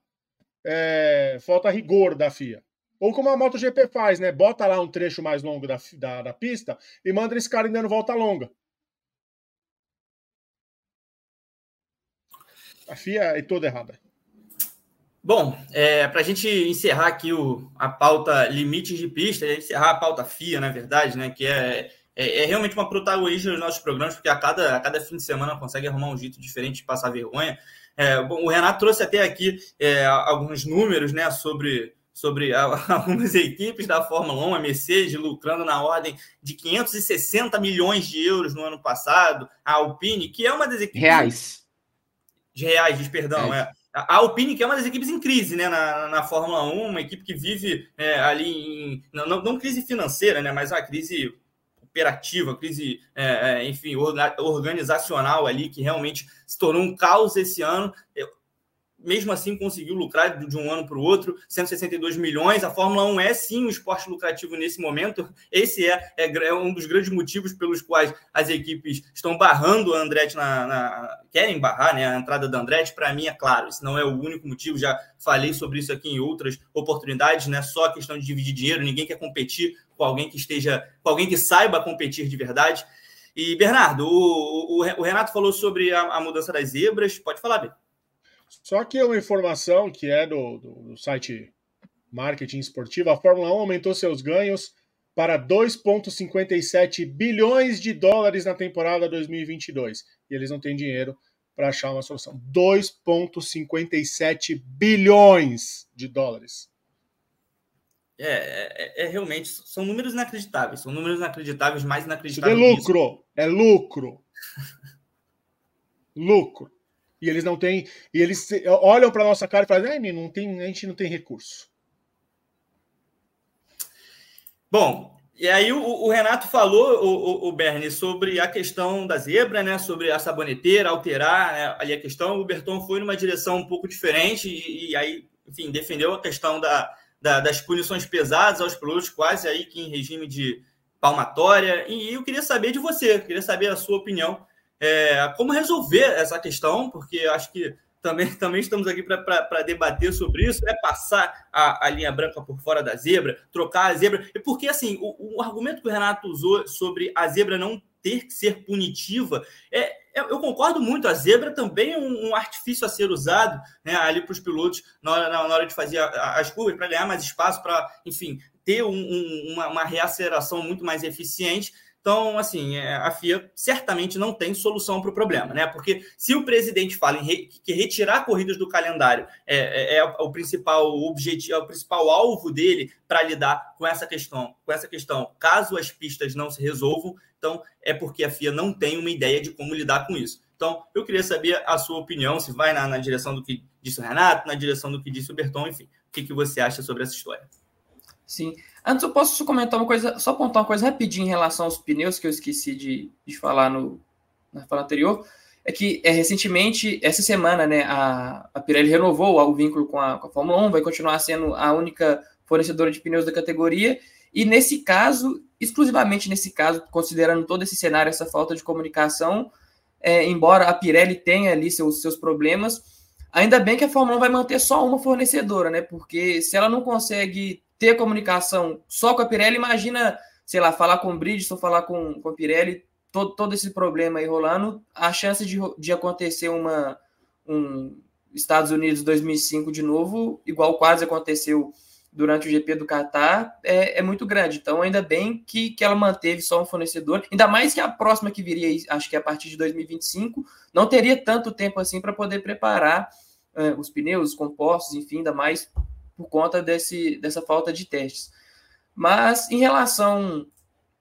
é, falta rigor da FIA. Ou como a MotoGP faz, né? Bota lá um trecho mais longo da, da, da pista e manda esse cara dando volta longa. A FIA é toda errada. Bom, é, para a gente encerrar aqui o, a pauta limites de pista, encerrar a pauta FIA, na verdade, né? Que é, é, é, realmente uma protagonista dos nossos programas, porque a cada, a cada fim de semana consegue arrumar um jeito diferente de passar vergonha. É, bom, o Renato trouxe até aqui é, alguns números né, sobre sobre algumas equipes da Fórmula 1, a Mercedes lucrando na ordem de 560 milhões de euros no ano passado, a Alpine, que é uma das equipes. Reais. De reais, perdão, é. A Alpine, que é uma das equipes em crise né, na, na Fórmula 1, uma equipe que vive é, ali em. Não, não, crise financeira, né, mas uma crise operativa, crise, é, é enfim, organizacional ali, que realmente se tornou um caos esse ano. Eu, mesmo assim conseguiu lucrar de um ano para o outro, 162 milhões. A Fórmula 1 é sim um esporte lucrativo nesse momento. Esse é, é, é um dos grandes motivos pelos quais as equipes estão barrando a Andretti na, na querem barrar né, a entrada da Andretti. Para mim, é claro, esse não é o único motivo. Já falei sobre isso aqui em outras oportunidades, não é só questão de dividir dinheiro, ninguém quer competir com alguém que esteja, com alguém que saiba competir de verdade. E, Bernardo, o, o, o Renato falou sobre a, a mudança das zebras. Pode falar, Bernardo. Só que uma informação que é do, do, do site Marketing Esportivo, a Fórmula 1 aumentou seus ganhos para 2,57 bilhões de dólares na temporada 2022. E eles não têm dinheiro para achar uma solução. 2,57 bilhões de dólares. É, é, é, realmente, são números inacreditáveis. São números inacreditáveis, mais inacreditáveis. é lucro, é lucro. lucro e eles não têm. E eles olham para nossa cara e falam: não tem, a gente não tem recurso. Bom, e aí o, o Renato falou, o, o, o, Bernie, sobre a questão da zebra, né? Sobre a saboneteira, alterar né, ali a questão. O Berton foi numa direção um pouco diferente e, e aí, enfim, defendeu a questão da, da, das punições pesadas aos pilotos, quase aí que em regime de palmatória. E eu queria saber de você, queria saber a sua opinião é, como resolver essa questão, porque acho que também, também estamos aqui para debater sobre isso, é passar a, a, linha branca por fora da zebra, trocar a zebra. E porque, assim, o, o, argumento que o Renato usou sobre a zebra não ter que ser punitiva, é, é eu concordo muito, a zebra também é um, um artifício a ser usado né, ali para os pilotos na hora, na, hora de fazer as curvas, para ganhar mais espaço, para, enfim, ter um, um, uma, uma reaceleração muito mais eficiente. Então, assim, é, a FIA certamente não tem solução para o problema, né? Porque se o presidente fala re, que retirar corridas do calendário é, é, é, o principal objetivo, é o principal alvo dele para lidar com essa questão, com essa questão, caso as pistas não se resolvam, então é porque a FIA não tem uma ideia de como lidar com isso. Então, eu queria saber a sua opinião, se vai na, na direção do que disse o Renato, na direção do que disse o Berton, enfim, o que, que você acha sobre essa história? Sim. Antes eu posso comentar uma coisa, só apontar uma coisa rapidinho em relação aos pneus que eu esqueci de, de falar no, na fala anterior. É que é, recentemente, essa semana, né, a, a Pirelli renovou o vínculo com a, com a Fórmula 1, vai continuar sendo a única fornecedora de pneus da categoria. E nesse caso, exclusivamente nesse caso, considerando todo esse cenário, essa falta de comunicação, é, embora a Pirelli tenha ali seus, seus problemas, ainda bem que a Fórmula 1 vai manter só uma fornecedora, né? Porque se ela não consegue ter comunicação só com a Pirelli, imagina, sei lá, falar com o Bridgestone, falar com, com a Pirelli, todo, todo esse problema aí rolando, a chance de, de acontecer uma, um, Estados Unidos 2005 de novo, igual quase aconteceu durante o GP do Qatar, é, é, muito grande. Então, ainda bem que, que ela manteve só um fornecedor, ainda mais que a próxima que viria, acho que é a partir de 2025, não teria tanto tempo assim para poder preparar uh, os pneus, os compostos, enfim, ainda mais por conta desse, dessa falta de testes. Mas em relação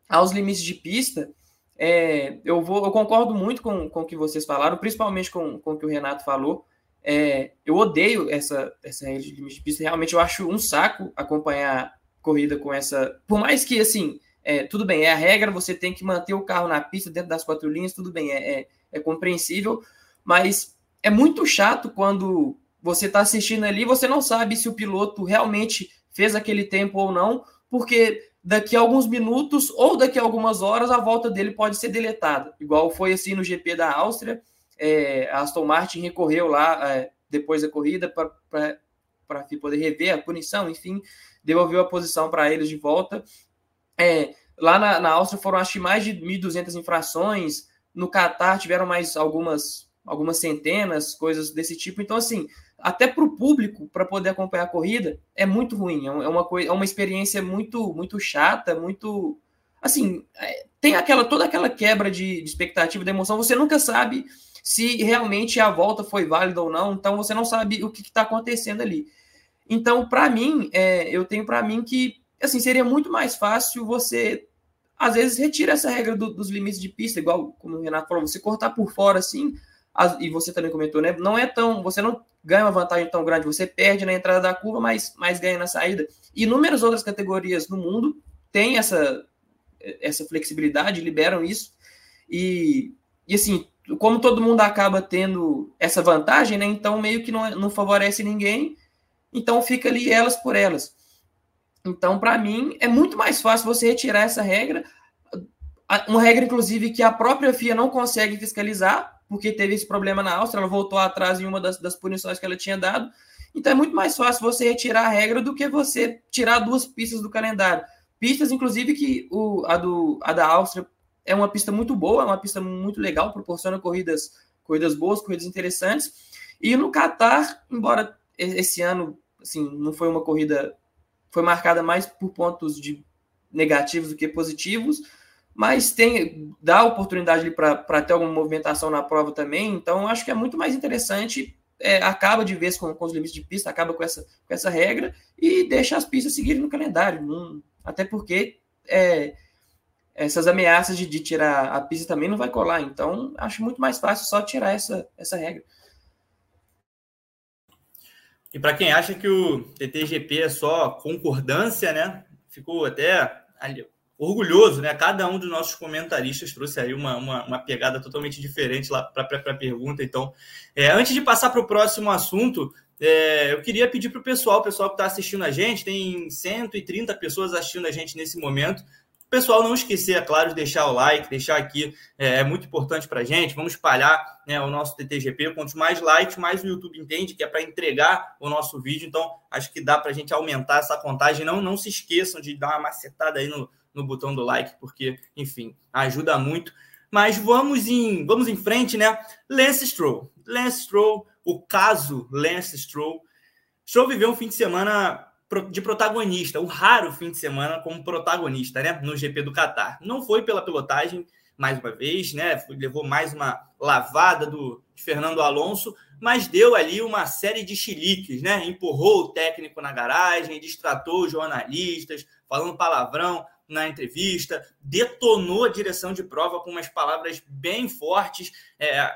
aos limites de pista, é, eu, vou, eu concordo muito com, com o que vocês falaram, principalmente com, com o que o Renato falou. É, eu odeio essa, essa regra de limite de pista. Realmente eu acho um saco acompanhar corrida com essa. Por mais que, assim, é, tudo bem, é a regra, você tem que manter o carro na pista dentro das quatro linhas, tudo bem, é, é, é compreensível, mas é muito chato quando você está assistindo ali, você não sabe se o piloto realmente fez aquele tempo ou não, porque daqui a alguns minutos ou daqui a algumas horas a volta dele pode ser deletada, igual foi assim no GP da Áustria. É, a Aston Martin recorreu lá é, depois da corrida para poder rever a punição, enfim, devolveu a posição para eles de volta. É, lá na, na Áustria foram acho que mais de 1.200 infrações, no Catar tiveram mais algumas algumas centenas, coisas desse tipo. Então, assim, até para o público, para poder acompanhar a corrida, é muito ruim. É, é uma, coisa, é uma experiência muito, muito chata, muito. Assim, é, tem aquela toda aquela quebra de, de expectativa, de emoção. Você nunca sabe se realmente a volta foi válida ou não, então você não sabe o que está acontecendo ali. Então, para mim, é, eu tenho para mim que assim seria muito mais fácil você às vezes retira essa regra do, dos limites de pista, igual como o Renato falou, você cortar por fora assim, e você também comentou, né? Não é tão. Você não ganha uma vantagem tão grande, você perde na entrada da curva, mas, mas ganha na saída. Inúmeras outras categorias no mundo têm essa, essa flexibilidade, liberam isso. E, e assim, como todo mundo acaba tendo essa vantagem, né? Então meio que não, não favorece ninguém, então fica ali elas por elas. Então, para mim, é muito mais fácil você retirar essa regra, uma regra, inclusive, que a própria FIA não consegue fiscalizar, porque teve esse problema na Áustria, ela voltou atrás em uma das, das punições que ela tinha dado. Então é muito mais fácil você retirar a regra do que você tirar duas pistas do calendário. Pistas, inclusive, que o, a, do, a da Áustria é uma pista muito boa, é uma pista muito legal, proporciona corridas, corridas boas, corridas interessantes. E no Qatar, embora esse ano assim, não foi uma corrida, foi marcada mais por pontos de negativos do que positivos, mas tem dá oportunidade para ter alguma movimentação na prova também, então acho que é muito mais interessante, é, acaba de vez com, com, os limites de pista, acaba com essa, com essa regra e deixa as pistas seguirem no calendário, não, até porque é, essas ameaças de, de, tirar a pista também não vai colar, então acho muito mais fácil só tirar essa, essa regra. E para quem acha que o TTGP é só concordância, né? Ficou até ali, orgulhoso, né? Cada um dos nossos comentaristas trouxe aí uma, uma, uma pegada totalmente diferente lá para a pergunta. Então, é, antes de passar para o próximo assunto, é, eu queria pedir para o pessoal, o pessoal que está assistindo a gente, tem 130 pessoas assistindo a gente nesse momento. Pessoal não esquecer, é claro, de deixar o like, deixar aqui, é, é muito importante para a gente. Vamos espalhar né, o nosso TTGP. Quanto mais likes, mais o YouTube entende que é para entregar o nosso vídeo. Então, acho que dá para a gente aumentar essa contagem. Não, não se esqueçam de dar uma macetada aí no, no botão do like, porque, enfim, ajuda muito. Mas vamos em, vamos em frente, né? Lance Stroll. Lance Stroll, o caso Lance Stroll. Stroll viveu um fim de semana de protagonista, o raro fim de semana como protagonista, né? No GP do Qatar. Não foi pela pilotagem, mais uma vez, né? Levou mais uma lavada do Fernando Alonso, mas deu ali uma série de chiliques, né? Empurrou o técnico na garagem, distratou os jornalistas, falando palavrão na entrevista, detonou a direção de prova com umas palavras bem fortes. É,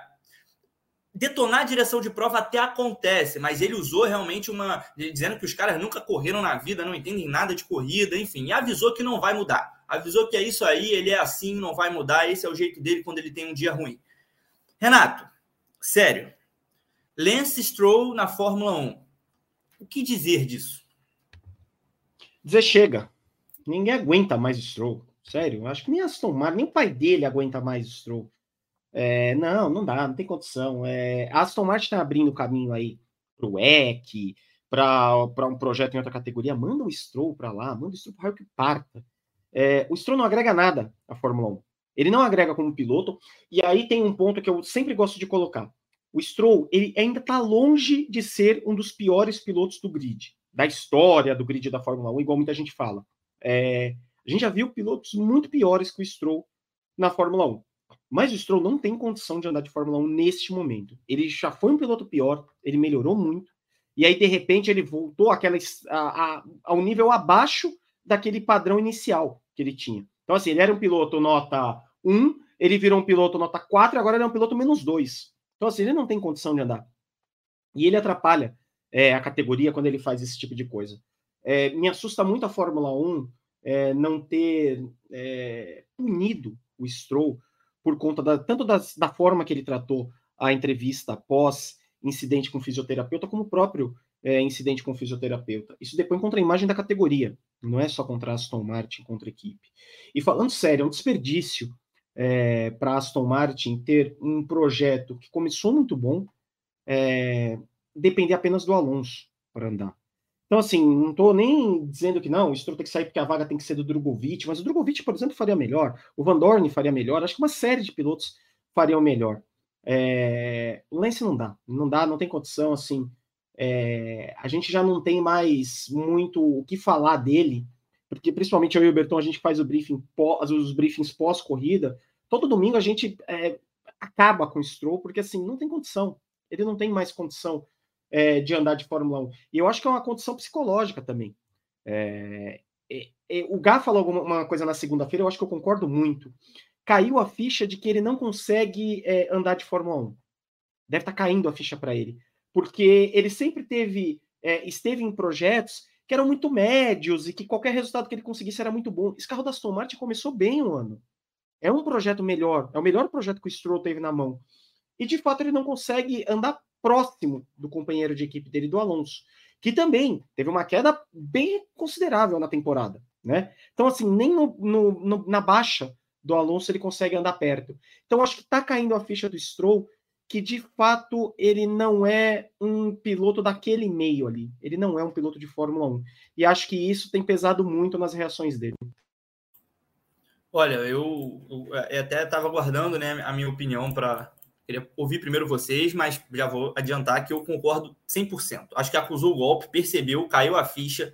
detonar a direção de prova até acontece, mas ele usou realmente uma. dizendo que os caras nunca correram na vida, não entendem nada de corrida, enfim, e avisou que não vai mudar. Avisou que é isso aí, ele é assim, não vai mudar, esse é o jeito dele quando ele tem um dia ruim. Renato, sério. Lance Stroll na Fórmula 1. O que dizer disso? Dizer chega. Ninguém aguenta mais Stroll. Sério, acho que nem Aston Martin, nem o pai dele aguenta mais Stroll. É, não, não dá, não tem condição. É, Aston Martin está abrindo caminho aí para o EC, para um projeto em outra categoria. Manda o Stroll para lá, manda o Stroll para que parta. É, o Stroll não agrega nada à Fórmula 1. Ele não agrega como piloto. E aí tem um ponto que eu sempre gosto de colocar. o Stroll ele ainda está longe de ser um dos piores pilotos do grid, da história do grid da Fórmula 1, igual muita gente fala. É, a gente já viu pilotos muito piores que o Stroll na Fórmula 1. Mas o Stroll não tem condição de andar de Fórmula 1 neste momento. Ele já foi um piloto pior, ele melhorou muito, e aí, de repente, ele voltou àquela, a, a, ao nível abaixo daquele padrão inicial que ele tinha. Então, assim, ele era um piloto nota 1, ele virou um piloto nota 4, agora ele é um piloto menos 2. Então, assim, ele não tem condição de andar. E ele atrapalha é, a categoria quando ele faz esse tipo de coisa. É, me assusta muito a Fórmula 1 é, não ter é, punido o Stroll por conta da, tanto da, forma que ele tratou a entrevista após incidente com fisioterapeuta, como o próprio é, incidente com fisioterapeuta. Isso depois contra a imagem da categoria, não é só contra a Aston Martin, contra a equipe. E falando sério, é um desperdício é, para Aston Martin ter um projeto que começou muito bom, é, depender apenas do Alonso para andar. Então, assim, não estou nem dizendo que não, isso tem que sair porque a vaga tem que ser do Drogovic, mas o Drogovic, por exemplo, faria melhor, o Van Dorn faria melhor, acho que uma série de pilotos fariam melhor. É, o Lance não dá, não dá, não tem condição, assim, é, a gente já não tem mais muito o que falar dele, porque principalmente eu e o Berton, a gente faz o briefing pós, os briefings pós-corrida, todo domingo a gente é, acaba com o Stroll, porque assim, não tem condição, ele não tem mais condição é, de andar de Fórmula 1. E eu acho que é uma condição psicológica também. É, é, é o Gá falou alguma coisa na segunda-feira, eu acho que eu concordo muito. Caiu a ficha de que ele não consegue é, andar de Fórmula 1. Deve estar tá caindo a ficha para ele. Porque ele sempre teve, é, esteve em projetos que eram muito médios e que qualquer resultado que ele conseguisse era muito bom. Esse carro da Aston Martin começou bem o ano. É um projeto melhor, é o melhor projeto que o Stroll teve na mão. E de fato ele não consegue andar próximo do companheiro de equipe dele, do Alonso, que também teve uma queda bem considerável na temporada, né? Então, assim, nem no, no, no, na baixa do Alonso ele consegue andar perto. Então, acho que está caindo a ficha do Stroll que de fato ele não é um piloto daquele meio ali. Ele não é um piloto de Fórmula 1. E acho que isso tem pesado muito nas reações dele. Olha, eu, eu até estava guardando né, a minha opinião para Queria ouvir primeiro vocês, mas já vou adiantar que eu concordo 100%. Acho que acusou o golpe, percebeu, caiu a ficha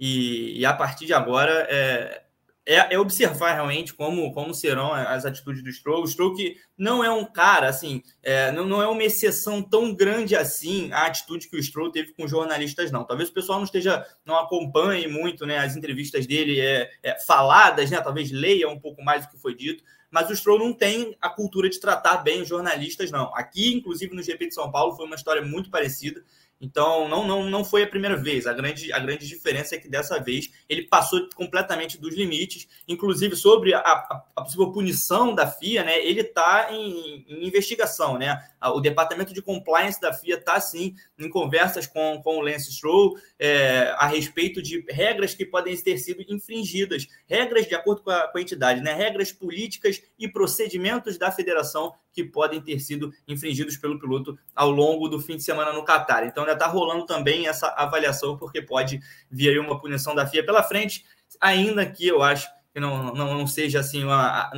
e, e a partir de agora é, é, é, observar realmente como, como serão as atitudes do Stroll. O Stroll que não é um cara, assim, é, não, não é uma exceção tão grande assim a atitude que o Stroll teve com jornalistas, não. Talvez o pessoal não esteja, não acompanhe muito né, as entrevistas dele é, é faladas, né, talvez leia um pouco mais do que foi dito, mas o Stroll não tem a cultura de tratar bem os jornalistas, não. Aqui, inclusive, no GP de São Paulo, foi uma história muito parecida. Então, não, não, não foi a primeira vez. A grande, a grande diferença é que dessa vez ele passou completamente dos limites, inclusive sobre a, a, a possível punição da FIA, né? Ele está em, em, investigação, né? O departamento de compliance da FIA está sim em conversas com, com o Lance Stroll é, a respeito de regras que podem ter sido infringidas, regras de acordo com a, com a entidade, né? Regras políticas e procedimentos da federação que podem ter sido infringidos pelo piloto ao longo do fim de semana no Qatar. Então, ainda está rolando também essa avaliação, porque pode vir aí uma punição da FIA pela frente, ainda que eu acho que não, não, não seja assim uma,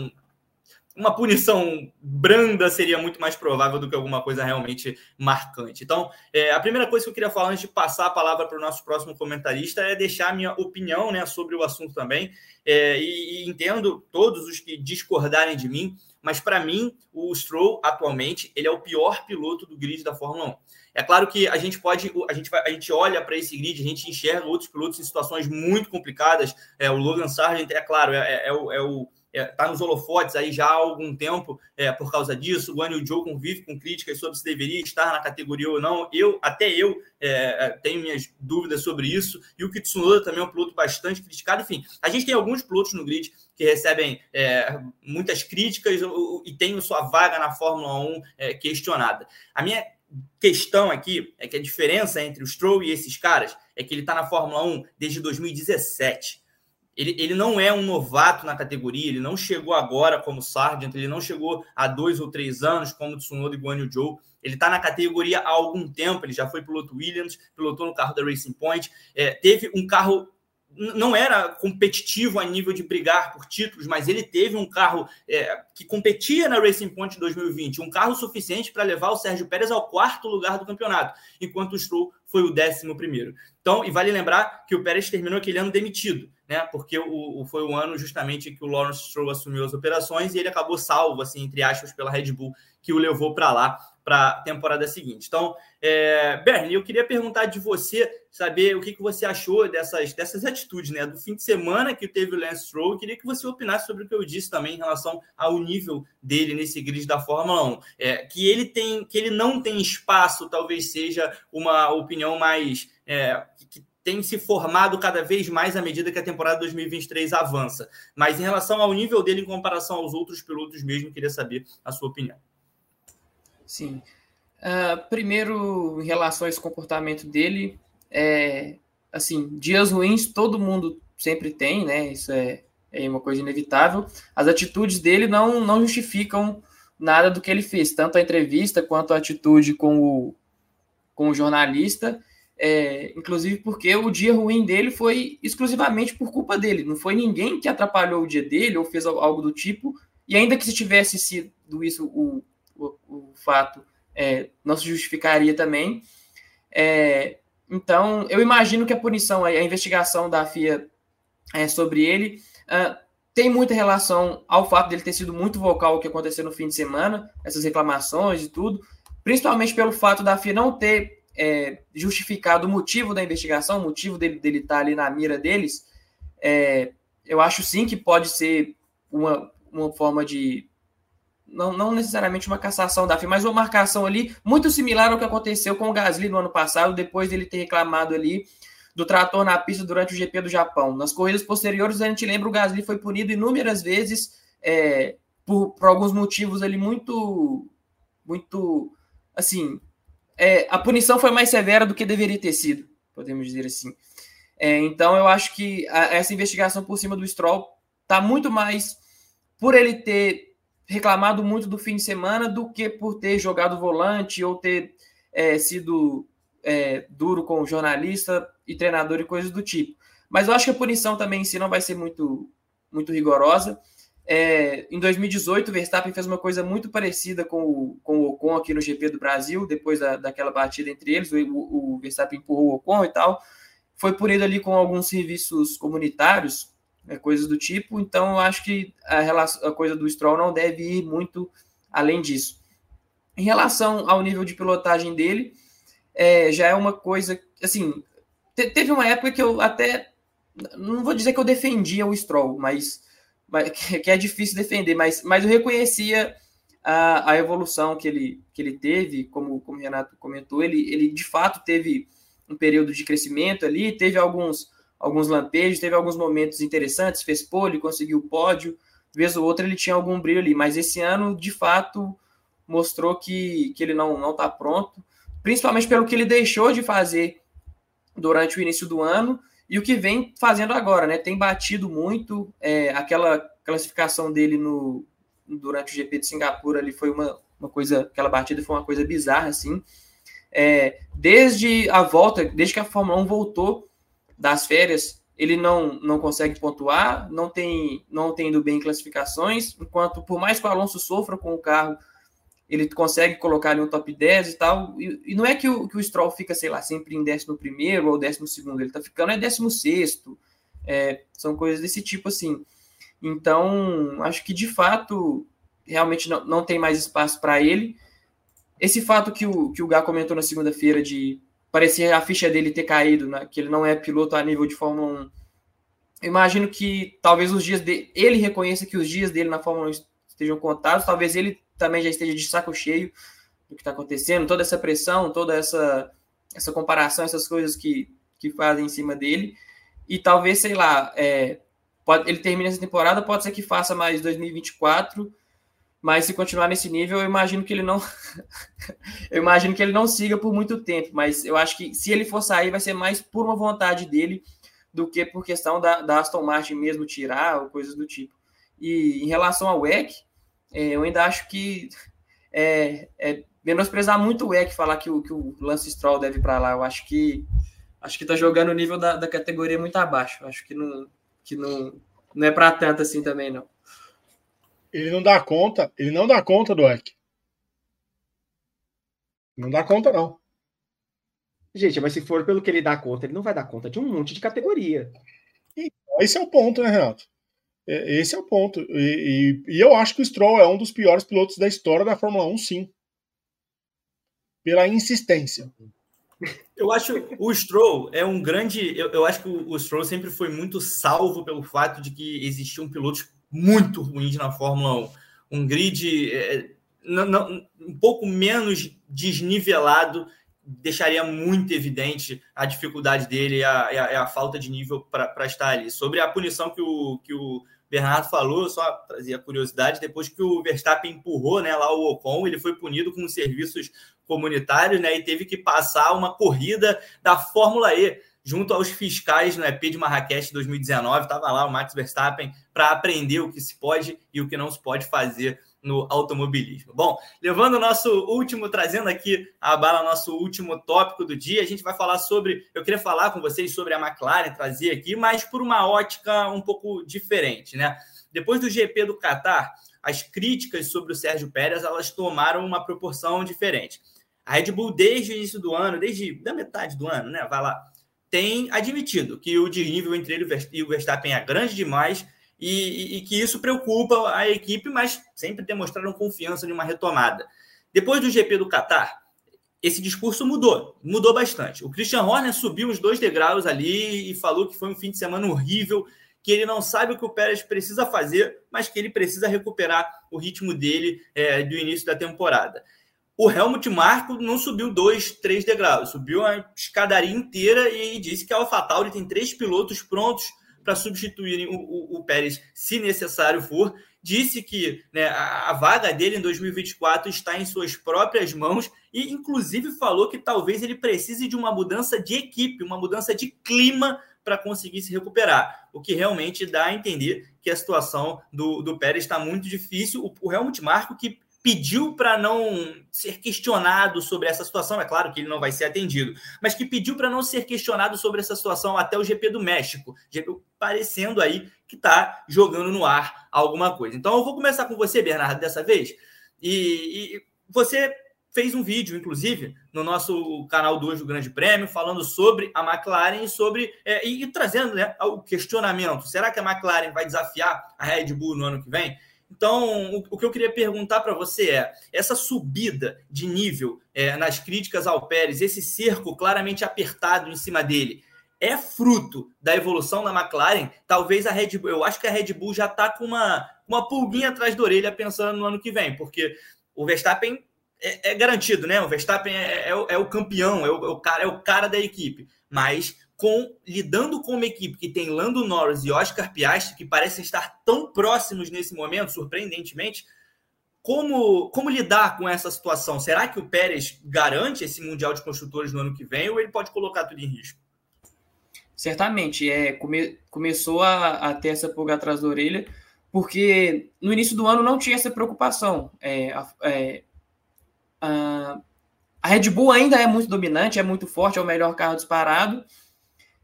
uma punição branda seria muito mais provável do que alguma coisa realmente marcante. Então, é, a primeira coisa que eu queria falar antes de passar a palavra para o nosso próximo comentarista é deixar a minha opinião né, sobre o assunto também. É, e, e entendo todos os que discordarem de mim, mas para mim, o Stroll atualmente, ele é o pior piloto do grid da Fórmula 1. É claro que a gente pode, a gente, a gente olha para esse grid, a gente enxerga outros pilotos em situações muito complicadas. É, o Logan Sargent, é claro, é, é, é o, é o está é, nos holofotes aí já há algum tempo é, por causa disso. O Guanyu Joe convive com críticas sobre se deveria estar na categoria ou não. Eu, até eu, é, é, tenho minhas dúvidas sobre isso. E o Kitsunoda também é um piloto bastante criticado. Enfim, a gente tem alguns pilotos no grid que recebem é, muitas críticas e têm sua vaga na Fórmula 1 é, questionada. A minha questão aqui é que a diferença entre o Stroll e esses caras é que ele está na Fórmula 1 desde 2017. Ele, ele não é um novato na categoria, ele não chegou agora como Sargent, ele não chegou há dois ou três anos como Tsunoda e Guanyu Zhou. Ele está na categoria há algum tempo, ele já foi piloto Williams, pilotou no carro da Racing Point, é, teve um carro não era competitivo a nível de brigar por títulos, mas ele teve um carro é, que competia na Racing Point 2020, um carro suficiente para levar o Sérgio Pérez ao quarto lugar do campeonato, enquanto o Stroll foi o décimo primeiro. Então, e vale lembrar que o Pérez terminou aquele ano demitido, né? Porque o, o, foi o ano justamente que o Lawrence Stroll assumiu as operações e ele acabou salvo, assim, entre aspas, pela Red Bull, que o levou para lá para a temporada seguinte. Então, é, Bernie, eu queria perguntar de você, saber o que, que você achou dessas, dessas atitudes, né? Do fim de semana que teve o Lance Stroll, eu queria que você opinasse sobre o que eu disse também em relação ao nível dele nesse grid da Fórmula 1. É, que ele tem, que ele não tem espaço, talvez seja uma opinião mais. É, que tem se formado cada vez mais à medida que a temporada 2023 avança. Mas em relação ao nível dele em comparação aos outros pilotos mesmo, queria saber a sua opinião. Sim. Uh, primeiro, em relação a esse comportamento dele, é, assim, dias ruins todo mundo sempre tem, né? Isso é, é uma coisa inevitável. As atitudes dele não, não justificam nada do que ele fez, tanto a entrevista quanto a atitude com o, com o jornalista. É, inclusive porque o dia ruim dele foi exclusivamente por culpa dele. Não foi ninguém que atrapalhou o dia dele ou fez algo do tipo. E ainda que se tivesse sido isso o, o, o fato é, não se justificaria também. É, então, eu imagino que a punição, a investigação da FIA é, sobre ele uh, tem muita relação ao fato dele ter sido muito vocal o que aconteceu no fim de semana, essas reclamações e tudo, principalmente pelo fato da FIA não ter é, justificado o motivo da investigação, o motivo dele, dele estar ali na mira deles. É, eu acho sim que pode ser uma, uma forma de não, não necessariamente uma cassação da FIA, mas uma marcação ali muito similar ao que aconteceu com o Gasly no ano passado, depois dele ter reclamado ali do trator na pista durante o GP do Japão. Nas corridas posteriores, a gente lembra o Gasly foi punido inúmeras vezes é, por, por, alguns motivos ali muito, muito, assim, é, a punição foi mais severa do que deveria ter sido, podemos dizer assim. É, então, eu acho que a, essa investigação por cima do Stroll está muito mais por ele ter reclamado muito do fim de semana do que por ter jogado volante ou ter é, sido é, duro com o jornalista e treinador e coisas do tipo. Mas eu acho que a punição também em si não vai ser muito, muito rigorosa. É, em 2018, o Verstappen fez uma coisa muito parecida com o, com o Ocon aqui no GP do Brasil, depois da, daquela batida entre eles, o, o Verstappen empurrou o Ocon e tal. Foi punido ali com alguns serviços comunitários, né, coisas do tipo. Então, eu acho que a, relação, a coisa do Stroll não deve ir muito além disso. Em relação ao nível de pilotagem dele, é, já é uma coisa. Assim, te, teve uma época que eu até. Não vou dizer que eu defendia o Stroll, mas, mas que é difícil defender, mas, mas eu reconhecia a, a evolução que ele, que ele teve, como, como o Renato comentou, ele, ele de fato teve um período de crescimento ali, teve alguns alguns lampejos, teve alguns momentos interessantes, fez pole, conseguiu pódio, vez ou outra ele tinha algum brilho ali, mas esse ano, de fato, mostrou que, que ele não não está pronto, principalmente pelo que ele deixou de fazer durante o início do ano e o que vem fazendo agora, né? Tem batido muito, é, aquela classificação dele no durante o GP de Singapura ali foi uma, uma coisa, aquela batida foi uma coisa bizarra, assim. É, desde a volta, desde que a Fórmula 1 voltou das férias, ele não, não consegue pontuar, não tem não tem ido bem em classificações, enquanto por mais que o Alonso sofra com o carro, ele consegue colocar ali um top 10 e tal. E, e não é que o, que o Stroll fica, sei lá, sempre em 11 ou 12, ele tá ficando é 16. É, são coisas desse tipo assim. Então, acho que de fato, realmente não, não tem mais espaço para ele. Esse fato que o, que o Gá comentou na segunda-feira de parecia a ficha dele ter caído, né? que ele não é piloto a nível de Fórmula 1. imagino que talvez os dias dele, ele reconheça que os dias dele na Fórmula 1 estejam contados, talvez ele também já esteja de saco cheio do que está acontecendo, toda essa pressão, toda essa, essa comparação, essas coisas que, que fazem em cima dele, e talvez, sei lá, é, pode, ele termine essa temporada, pode ser que faça mais 2024, mas se continuar nesse nível, eu imagino que ele não eu imagino que ele não siga por muito tempo, mas eu acho que se ele for sair vai ser mais por uma vontade dele do que por questão da, da Aston Martin mesmo tirar ou coisas do tipo. E em relação ao WEC, é, eu ainda acho que é, é menosprezar muito o WEC falar que o, que o Lance Stroll deve para lá. Eu acho que acho que está jogando o nível da, da categoria muito abaixo. Acho que não, que não, não é para tanto assim também, não. Ele não dá conta, ele não dá conta do EC. Não dá conta, não. Gente, mas se for pelo que ele dá conta, ele não vai dar conta de um monte de categoria. Esse é o ponto, né, Renato? É, esse é o ponto. E, e, e, eu acho que o Stroll é um dos piores pilotos da história da Fórmula 1, sim. Pela insistência. Eu acho o Stroll é um grande. Eu, eu acho que o, o Stroll sempre foi muito salvo pelo fato de que existiam pilotos muito ruins na Fórmula 1. Um grid é, não, não, um pouco menos desnivelado deixaria muito evidente a dificuldade dele e a, a, a falta de nível para estar ali. Sobre a punição que o, que o Bernardo falou, só trazia curiosidade, depois que o Verstappen empurrou né, lá o Ocon, ele foi punido com serviços comunitários né, e teve que passar uma corrida da Fórmula E junto aos fiscais no EP de Marrakech 2019. Estava lá o Max Verstappen para aprender o que se pode e o que não se pode fazer no automobilismo. Bom, levando o nosso último, trazendo aqui a bala, nosso último tópico do dia, a gente vai falar sobre. Eu queria falar com vocês sobre a McLaren, trazer aqui, mas por uma ótica um pouco diferente, né? Depois do GP do Qatar, as críticas sobre o Sérgio Pérez elas tomaram uma proporção diferente. A Red Bull, desde o início do ano, desde da metade do ano, né? Vai lá, tem admitido que o desnível entre ele e o Verstappen é grande demais e, e, que isso preocupa a equipe, mas sempre demonstraram confiança em uma retomada. Depois do GP do Qatar, esse discurso mudou, mudou bastante. O Christian Horner subiu os dois degraus ali e falou que foi um fim de semana horrível, que ele não sabe o que o Pérez precisa fazer, mas que ele precisa recuperar o ritmo dele é, do início da temporada. O Helmut Marko não subiu dois, três degraus, subiu a escadaria inteira e disse que a AlphaTauri tem três pilotos prontos para substituírem o, o, o, Pérez, se necessário for. Disse que né, a, vaga dele em 2024 está em suas próprias mãos e, inclusive, falou que talvez ele precise de uma mudança de equipe, uma mudança de clima para conseguir se recuperar. O que realmente dá a entender que a situação do, do Pérez está muito difícil. O, o Helmut Marko, que pediu para não ser questionado sobre essa situação, é claro que ele não vai ser atendido, mas que pediu para não ser questionado sobre essa situação até o GP do México, parecendo aí que está jogando no ar alguma coisa. Então eu vou começar com você, Bernardo, dessa vez. E, e você fez um vídeo, inclusive, no nosso canal 2 do Grande Prêmio, falando sobre a McLaren e sobre é, e, e, trazendo né, o questionamento: será que a McLaren vai desafiar a Red Bull no ano que vem? Então, o, o que eu queria perguntar para você é: essa subida de nível é, nas críticas ao Pérez, esse cerco claramente apertado em cima dele, é fruto da evolução da McLaren? Talvez a Red Bull, eu acho que a Red Bull já está com uma, uma pulguinha atrás da orelha pensando no ano que vem, porque o Verstappen é, é garantido, né? O Verstappen é, é, é o campeão, é o, é o, cara, é o cara da equipe, mas com lidando com uma equipe que tem Lando Norris e Oscar Piastri, que parecem estar tão próximos nesse momento, surpreendentemente, como, como lidar com essa situação? Será que o Pérez garante esse Mundial de Construtores no ano que vem ou ele pode colocar tudo em risco? Certamente, é, come, começou a, a, ter essa pulga atrás da orelha, porque no início do ano não tinha essa preocupação. É, é, a, a Red Bull ainda é muito dominante, é muito forte, é o melhor carro disparado,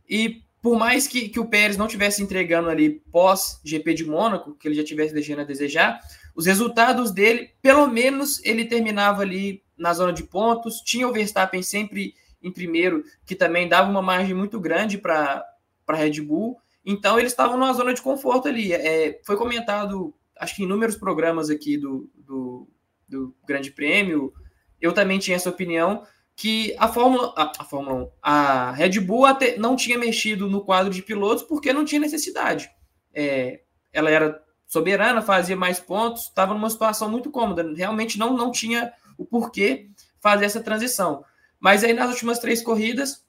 e por mais que, que o Pérez não tivesse entregando ali pós GP de Mônaco, que ele já tivesse deixando a desejar, os resultados dele, pelo menos ele terminava ali na zona de pontos, tinha o Verstappen sempre em primeiro, que também dava uma margem muito grande para a Red Bull, então eles estavam numa zona de conforto ali. É, foi comentado, acho que em inúmeros programas aqui do, do, do Grande Prêmio, eu também tinha essa opinião, que a Fórmula, a, a Fórmula 1, a Red Bull até não tinha mexido no quadro de pilotos porque não tinha necessidade. É, ela era soberana, fazia mais pontos, estava numa situação muito cômoda, realmente não, não tinha o porquê fazer essa transição. Mas aí nas últimas três corridas,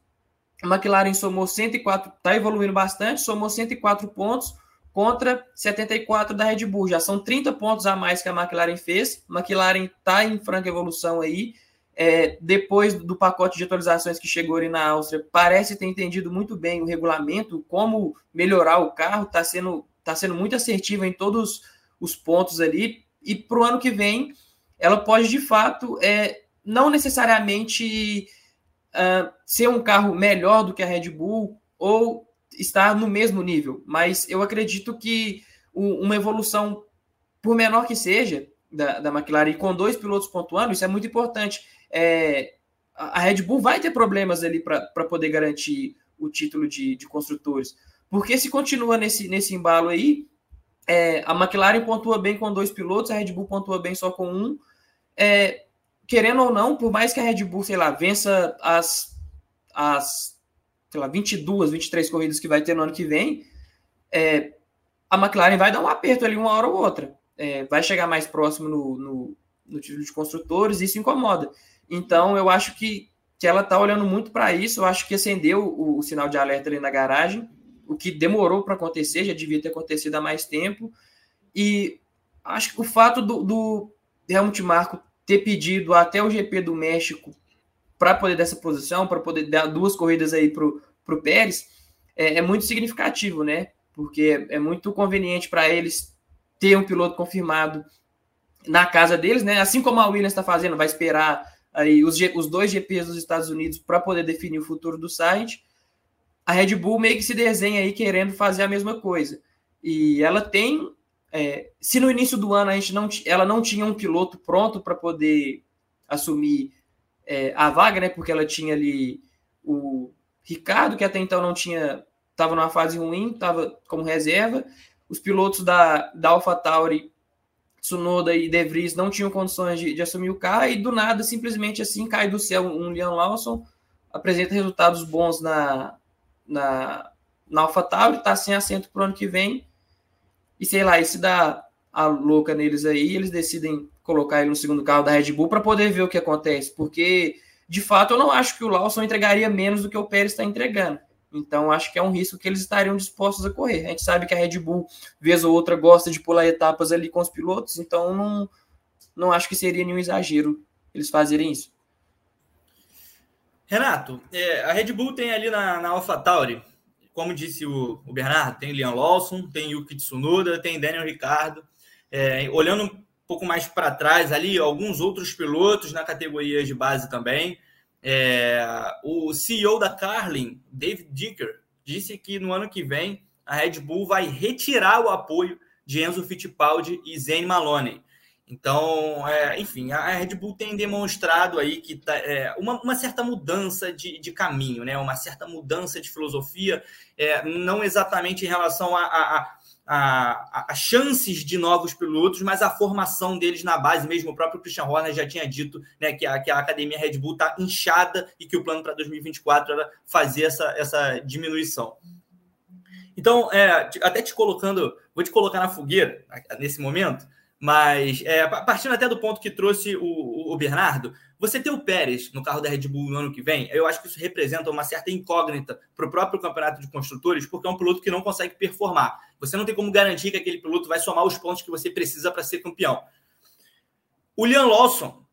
a McLaren somou 104, está evoluindo bastante, somou 104 pontos contra 74 da Red Bull. Já são 30 pontos a mais que a McLaren fez. A McLaren está em franca evolução aí é, depois do pacote de atualizações que chegou ali na Áustria, parece ter entendido muito bem o regulamento, como melhorar o carro, está sendo, tá sendo muito assertiva em todos os pontos ali, e para o ano que vem ela pode de fato é, não necessariamente uh, ser um carro melhor do que a Red Bull ou estar no mesmo nível. Mas eu acredito que uma evolução, por menor que seja, da, da McLaren com dois pilotos pontuando, isso é muito importante. É, a Red Bull vai ter problemas ali para poder garantir o título de, de, construtores. Porque se continua nesse, nesse embalo aí, é, a McLaren pontua bem com dois pilotos, a Red Bull pontua bem só com um. É, querendo ou não, por mais que a Red Bull, sei lá, vença as, as sei lá, 22, 23 corridas que vai ter no ano que vem, é, a McLaren vai dar um aperto ali uma hora ou outra. É, vai chegar mais próximo no, no, no título de construtores, e isso incomoda. Então, eu acho que, que ela está olhando muito para isso. Eu acho que acendeu o, o, sinal de alerta ali na garagem, o que demorou para acontecer, já devia ter acontecido há mais tempo. E acho que o fato do, do Helmut Marko ter pedido até o GP do México para poder dessa posição, para poder dar duas corridas aí para o Pérez, é, é, muito significativo, né? Porque é muito conveniente para eles ter um piloto confirmado na casa deles, né? Assim como a Williams está fazendo, vai esperar aí os, os dois GPs dos Estados Unidos para poder definir o futuro do site. A Red Bull meio que se desenha aí querendo fazer a mesma coisa. E ela tem é, se no início do ano a gente não, ela não tinha um piloto pronto para poder assumir é, a vaga, né? Porque ela tinha ali o Ricardo, que até então não tinha, estava numa fase ruim, estava como reserva. Os pilotos da, da AlphaTauri, Tsunoda e De Vries não tinham condições de, de, assumir o carro e do nada, simplesmente assim, cai do céu um Leon Lawson, apresenta resultados bons na, na, na AlphaTauri, está sem assento para o ano que vem e sei lá, e se dá a louca neles aí, eles decidem colocar ele no segundo carro da Red Bull para poder ver o que acontece, porque de fato eu não acho que o Lawson entregaria menos do que o Pérez está entregando. Então acho que é um risco que eles estariam dispostos a correr. A gente sabe que a Red Bull, vez ou outra, gosta de pular etapas ali com os pilotos, então não, não acho que seria nenhum exagero eles fazerem isso. Renato, é, a Red Bull tem ali na, na AlphaTauri como disse o, o Bernardo, tem Liam Lawson, tem Yuki Tsunoda, tem Daniel Ricardo. É, olhando um pouco mais para trás ali, alguns outros pilotos na categoria de base também. É, o CEO da Carlin, David Dicker, disse que no ano que vem a Red Bull vai retirar o apoio de Enzo Fittipaldi e Zane Maloney. Então, é, enfim, a Red Bull tem demonstrado aí que tá, é, uma, uma, certa mudança de, de, caminho, né? uma certa mudança de filosofia, é, não exatamente em relação a, a, a, a, chances de novos pilotos, mas a formação deles na base mesmo. O próprio Christian Horner já tinha dito né, que, a, que a academia Red Bull está inchada e que o plano para 2024 era fazer essa, essa diminuição. Então, é, até te colocando, vou te colocar na fogueira nesse momento mas, é, partindo até do ponto que trouxe o, o, Bernardo, você ter o Pérez no carro da Red Bull no ano que vem, eu acho que isso representa uma certa incógnita para o próprio campeonato de construtores, porque é um piloto que não consegue performar. Você não tem como garantir que aquele piloto vai somar os pontos que você precisa para ser campeão. O Liam Lawson,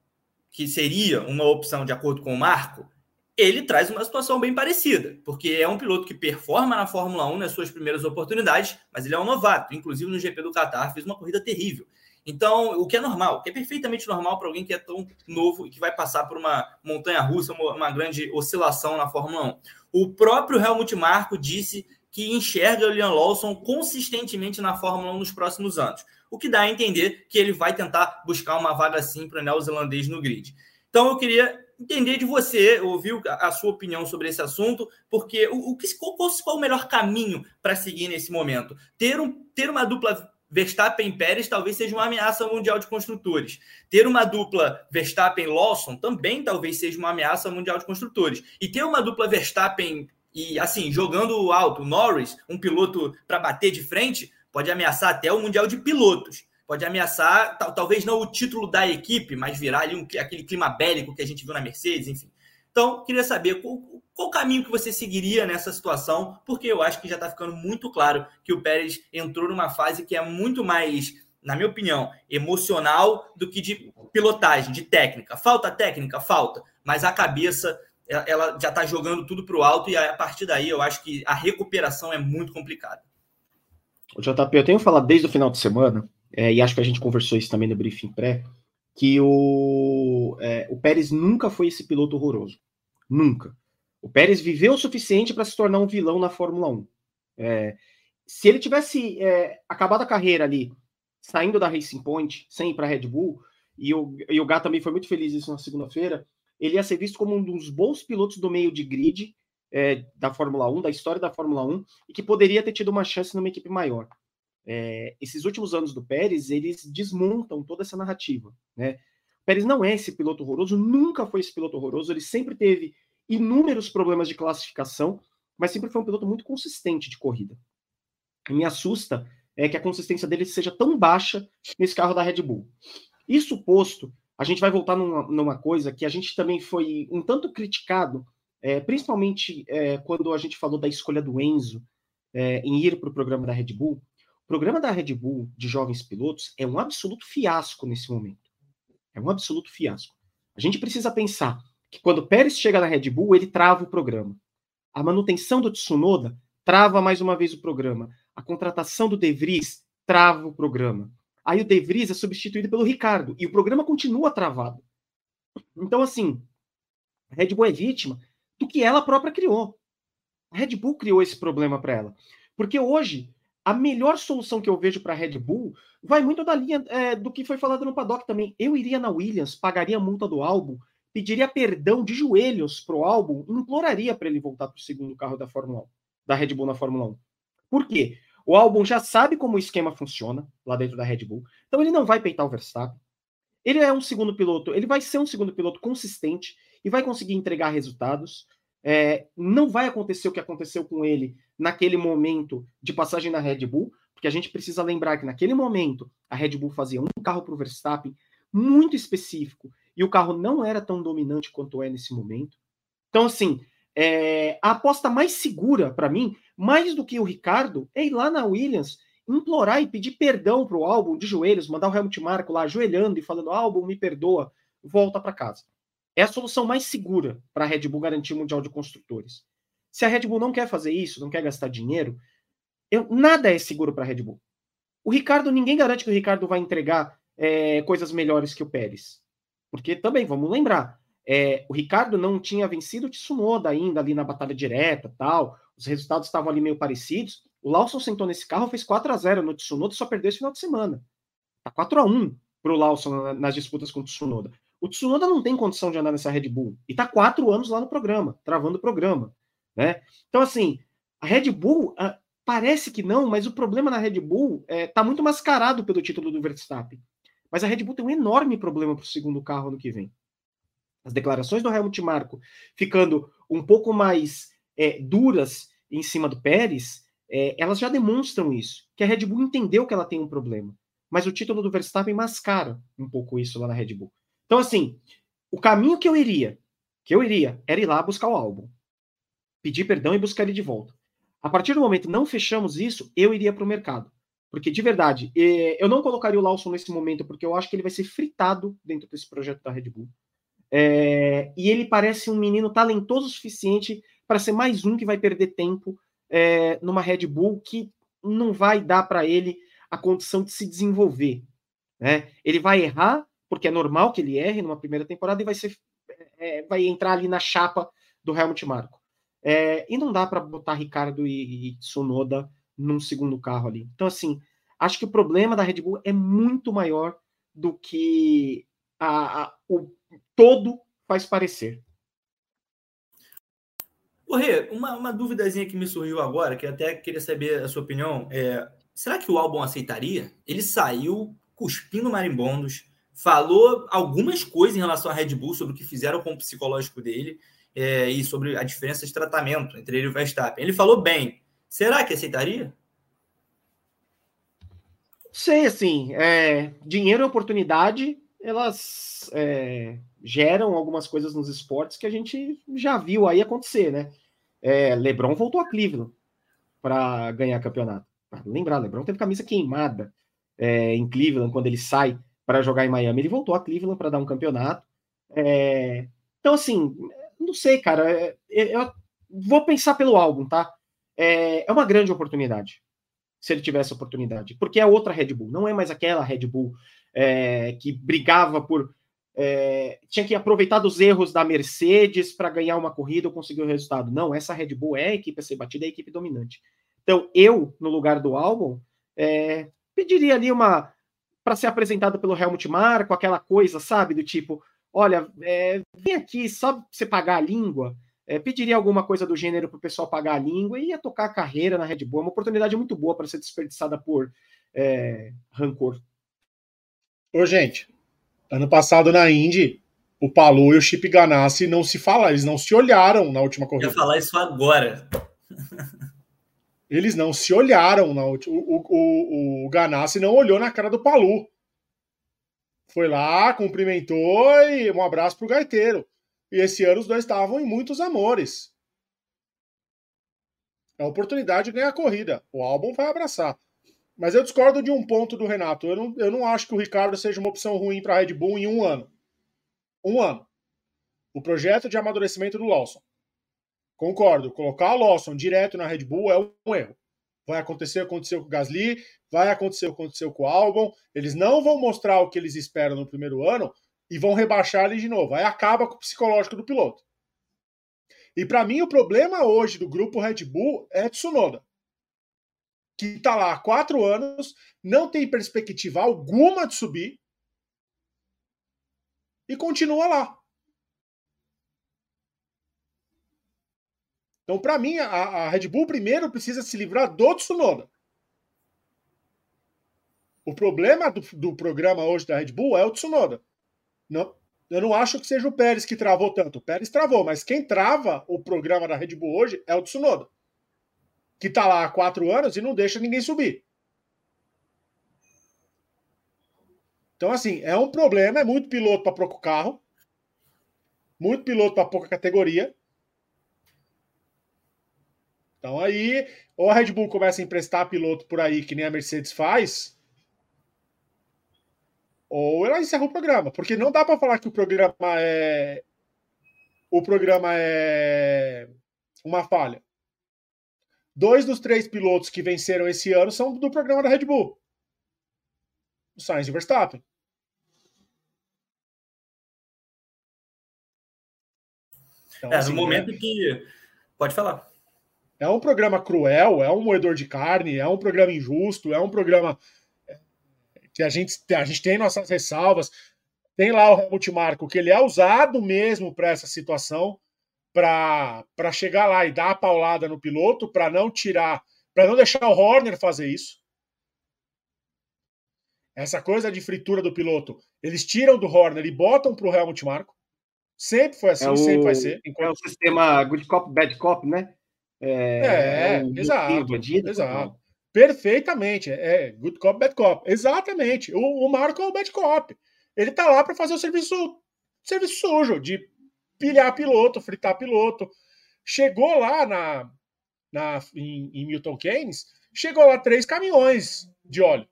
que seria uma opção de acordo com o Marco, ele traz uma situação bem parecida, porque é um piloto que performa na Fórmula 1 nas suas primeiras oportunidades, mas ele é um novato. Inclusive no GP do Qatar fez uma corrida terrível. Então, o que é normal, que é perfeitamente normal para alguém que é tão novo e que vai passar por uma montanha russa, uma, uma grande oscilação na Fórmula 1. O próprio Helmut Marko disse que enxerga o Liam Lawson consistentemente na Fórmula 1 nos próximos anos, o que dá a entender que ele vai tentar buscar uma vaga assim para o neozelandês no grid. Então, eu queria entender de você, ouvir a sua opinião sobre esse assunto, porque o, o qual, qual o melhor caminho para seguir nesse momento? Ter, um, ter uma dupla Verstappen e Pérez talvez seja uma ameaça mundial de construtores. Ter uma dupla Verstappen-Lawson também talvez seja uma ameaça mundial de construtores. E ter uma dupla Verstappen e, assim, jogando alto, Norris, um piloto para bater de frente, pode ameaçar até o mundial de pilotos. Pode ameaçar, talvez não o título da equipe, mas virar ali um, aquele clima bélico que a gente viu na Mercedes, enfim. Então, queria saber qual, qual caminho que você seguiria nessa situação, porque eu acho que já está ficando muito claro que o Pérez entrou numa fase que é muito mais, na minha opinião, emocional do que de pilotagem, de técnica. Falta técnica? Falta, mas a cabeça ela já está jogando tudo para o alto e a partir daí eu acho que a recuperação é muito complicada. JP, eu tenho falado desde o final de semana, é, e acho que a gente conversou isso também no briefing pré, que o, é, o Pérez nunca foi esse piloto horroroso. Nunca. O Pérez viveu o suficiente para se tornar um vilão na Fórmula 1. É, se ele tivesse é, acabado a carreira ali, saindo da Racing Point, sem ir para a Red Bull, e o, e o Gá também foi muito feliz isso na segunda-feira, ele ia ser visto como um dos bons pilotos do meio de grid é, da Fórmula 1, da história da Fórmula 1, e que poderia ter tido uma chance numa equipe maior. É, esses últimos anos do Pérez, eles desmontam toda essa narrativa. Né? O Pérez não é esse piloto horroroso, nunca foi esse piloto horroroso, ele sempre teve inúmeros problemas de classificação, mas sempre foi um piloto muito consistente de corrida. E me assusta é que a consistência dele seja tão baixa nesse carro da Red Bull. Isso posto, a gente vai voltar numa, numa coisa que a gente também foi um tanto criticado, é, principalmente é, quando a gente falou da escolha do Enzo é, em ir para o programa da Red Bull. Programa da Red Bull de jovens pilotos é um absoluto fiasco nesse momento. É um absoluto fiasco. A gente precisa pensar que quando Pérez chega na Red Bull, ele trava o programa. A manutenção do Tsunoda trava mais uma vez o programa. A contratação do De Vries trava o programa. Aí o De Vries é substituído pelo Ricardo e o programa continua travado. Então, assim, a Red Bull é vítima do que ela própria criou. A Red Bull criou esse problema para ela. Porque hoje, a melhor solução que eu vejo para a Red Bull vai muito da linha é, do que foi falado no paddock também. Eu iria na Williams, pagaria a multa do álbum pediria perdão de joelhos para o álbum, imploraria para ele voltar para o segundo carro da Fórmula 1, da Red Bull na Fórmula 1. Por quê? O álbum já sabe como o esquema funciona lá dentro da Red Bull, então ele não vai peitar o Verstappen. Ele é um segundo piloto, ele vai ser um segundo piloto consistente e vai conseguir entregar resultados. É, não vai acontecer o que aconteceu com ele naquele momento de passagem na Red Bull, porque a gente precisa lembrar que naquele momento a Red Bull fazia um carro para o Verstappen muito específico e o carro não era tão dominante quanto é nesse momento. Então, assim, é, a aposta mais segura para mim, mais do que o Ricardo, é ir lá na Williams, implorar e pedir perdão para o álbum de joelhos, mandar o Helmut Marko lá ajoelhando e falando: álbum, me perdoa, volta para casa. É a solução mais segura para a Red Bull garantir o Mundial de Construtores. Se a Red Bull não quer fazer isso, não quer gastar dinheiro, eu, nada é seguro para a Red Bull. O Ricardo, ninguém garante que o Ricardo vai entregar é, coisas melhores que o Pérez. Porque também, vamos lembrar, é, o Ricardo não tinha vencido o Tsunoda ainda ali na batalha direta tal. Os resultados estavam ali meio parecidos. O Lawson sentou nesse carro, fez 4 a 0 no Tsunoda só perdeu esse final de semana. Tá 4 a 1 pro Lawson nas disputas com o Tsunoda. O Tsunoda não tem condição de andar nessa Red Bull. E tá quatro anos lá no programa, travando o programa. Né? Então, assim, a Red Bull a, parece que não, mas o problema na Red Bull é, tá muito mascarado pelo título do Verstappen. Mas a Red Bull tem um enorme problema para o segundo carro no que vem. As declarações do Helmut Marko ficando um pouco mais é, duras em cima do Pérez, é, elas já demonstram isso, que a Red Bull entendeu que ela tem um problema. Mas o título do Verstappen mascara um pouco isso lá na Red Bull. Então, assim, o caminho que eu iria, que eu iria, era ir lá buscar o álbum. Pedir perdão e buscar ele de volta. A partir do momento não fechamos isso, eu iria para o mercado. Porque, de verdade, eu não colocaria o Lawson nesse momento, porque eu acho que ele vai ser fritado dentro desse projeto da Red Bull. É, e ele parece um menino talentoso o suficiente para ser mais um que vai perder tempo é, numa Red Bull que não vai dar para ele a condição de se desenvolver. Né? Ele vai errar, porque é normal que ele erre numa primeira temporada, e vai, ser, é, vai entrar ali na chapa do Helmut Marko. É, e não dá para botar Ricardo e, e Sonoda num segundo carro ali. Então, assim, acho que o problema da Red Bull é muito maior do que a, a, o todo faz parecer. O Rê, uma, uma duvidazinha que me surgiu agora, que eu até queria saber a sua opinião, é, será que o álbum aceitaria? Ele saiu cuspindo marimbondos, falou algumas coisas em relação à Red Bull sobre o que fizeram com o psicológico dele é, e sobre a diferença de tratamento entre ele e o Verstappen. Ele falou bem, Será que aceitaria? Sei, assim, é, dinheiro e oportunidade, elas é, geram algumas coisas nos esportes que a gente já viu aí acontecer, né? É, LeBron voltou a Cleveland para ganhar campeonato. Pra lembrar, LeBron teve camisa queimada é, em Cleveland quando ele sai para jogar em Miami. Ele voltou a Cleveland para dar um campeonato. É, então, assim, não sei, cara. É, eu vou pensar pelo álbum, tá? é, é uma grande oportunidade, se ele tivesse oportunidade, porque é outra Red Bull, não é mais aquela Red Bull é, que brigava por. É, tinha que aproveitar dos erros da Mercedes para ganhar uma corrida ou conseguir o resultado. Não, essa Red Bull é a equipe a ser batida, é a equipe dominante. Então, eu, no lugar do álbum, é, pediria ali uma. Para ser apresentado pelo Helmut Marko, aquela coisa, sabe? Do tipo, olha, é, vem aqui só pra você pagar a língua. É, pediria alguma coisa do gênero para o pessoal pagar a língua e ia tocar a carreira na Red Bull. É uma oportunidade muito boa para ser desperdiçada por é, rancor. Ô, gente, ano passado na Indy, o Palu e o Chip Ganassi não se falaram, eles não se olharam na última corrida. Eu ia falar isso agora. Eles não se olharam na última. O, o, o Ganassi não olhou na cara do Palu. Foi lá, cumprimentou e um abraço pro gaiteiro. E esse ano os dois estavam em muitos amores. É a oportunidade de ganhar a corrida. O álbum vai abraçar. Mas eu discordo de um ponto do Renato. Eu não, eu não acho que o Ricardo seja uma opção ruim para a Red Bull em um ano. Um ano. O projeto de amadurecimento do Lawson. Concordo. Colocar o Lawson direto na Red Bull é um erro. Vai acontecer, aconteceu com o Gasly, vai acontecer, aconteceu com o Albon. Eles não vão mostrar o que eles esperam no primeiro ano, e vão rebaixar ele de novo. Aí acaba com o psicológico do piloto. E para mim o problema hoje do grupo Red Bull é Tsunoda. Que está lá há quatro anos, não tem perspectiva alguma de subir e continua lá. Então, para mim, a, a, Red Bull primeiro precisa se livrar do Tsunoda. O problema do, do programa hoje da Red Bull é o Tsunoda. Não, eu não acho que seja o Pérez que travou tanto. O Pérez travou, mas quem trava o programa da Red Bull hoje é o Tsunoda. Que está lá há quatro anos e não deixa ninguém subir. Então, assim, é um problema, é muito piloto para pouco carro, muito piloto para pouca categoria. Então aí, ou a Red Bull começa a emprestar piloto por aí, que nem a Mercedes faz, ou ela encerra o programa, porque não dá para falar que o programa é o programa é uma falha. Dois dos três pilotos que venceram esse ano são do programa da Red Bull. O Sainz e o Verstappen. Então, é, assim, no momento é... que. Pode falar. É um programa cruel, é um moedor de carne, é um programa injusto, é um programa que a gente, a gente tem nossas ressalvas. Tem lá o Helmut Marko, que ele é usado mesmo para essa situação, para chegar lá e dar a paulada no piloto, para não tirar, para não deixar o Horner fazer isso. Essa coisa de fritura do piloto, eles tiram do Horner e botam para o Helmut Marko. Sempre foi assim, é o, sempre vai ser. Enquanto... É o sistema good cop, bad cop, né? É, é, é exato. exato. Perfeitamente. É good cop, bad cop. Exatamente. O, o Marco é o bad cop. Ele tá lá para fazer o serviço, serviço sujo, de pilhar piloto, fritar piloto. Chegou lá na, na, em, em Milton Keynes, chegou lá três caminhões de óleo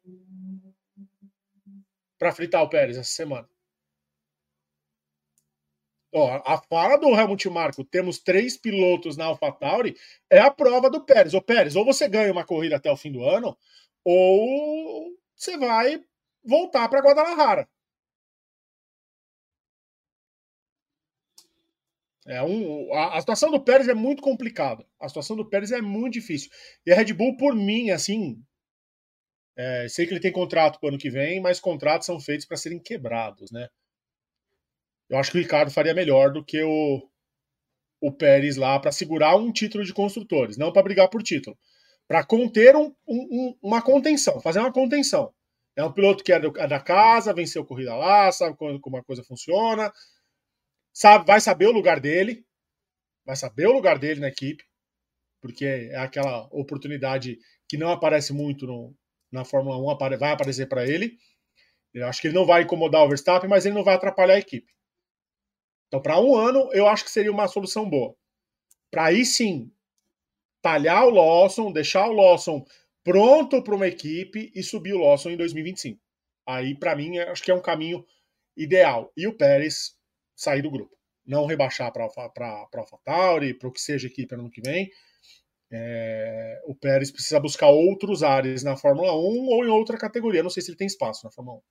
para fritar o Pérez essa semana. Ó, a fala do Helmut Marko, temos três pilotos na AlphaTauri, é a prova do Pérez. Ô Pérez, ou você ganha uma corrida até o fim do ano, ou você vai voltar para Guadalajara. É um, a, a, situação do Pérez é muito complicada. A situação do Pérez é muito difícil. E a Red Bull, por mim, assim. É, sei que ele tem contrato para o ano que vem, mas contratos são feitos para serem quebrados, né? Eu acho que o Ricardo faria melhor do que o, o Pérez lá para segurar um título de construtores, não para brigar por título. Para conter um, um, uma contenção, fazer uma contenção. É um piloto que é, é da casa, venceu corrida lá, sabe como, como a coisa funciona, sabe, vai saber o lugar dele, vai saber o lugar dele na equipe, porque é aquela oportunidade que não aparece muito no, na Fórmula 1, vai aparecer para ele. Eu acho que ele não vai incomodar o Verstappen, mas ele não vai atrapalhar a equipe. Então, para um ano, eu acho que seria uma solução boa. Para aí sim, talhar o Lawson, deixar o Lawson pronto para uma equipe e subir o Lawson em 2025. Aí, para mim, acho que é um caminho ideal. E o Pérez sair do grupo. Não rebaixar para a AlphaTauri, para o que seja equipe ano que vem. É, o Pérez precisa buscar outros ares na Fórmula 1 ou em outra categoria. Não sei se ele tem espaço na Fórmula 1.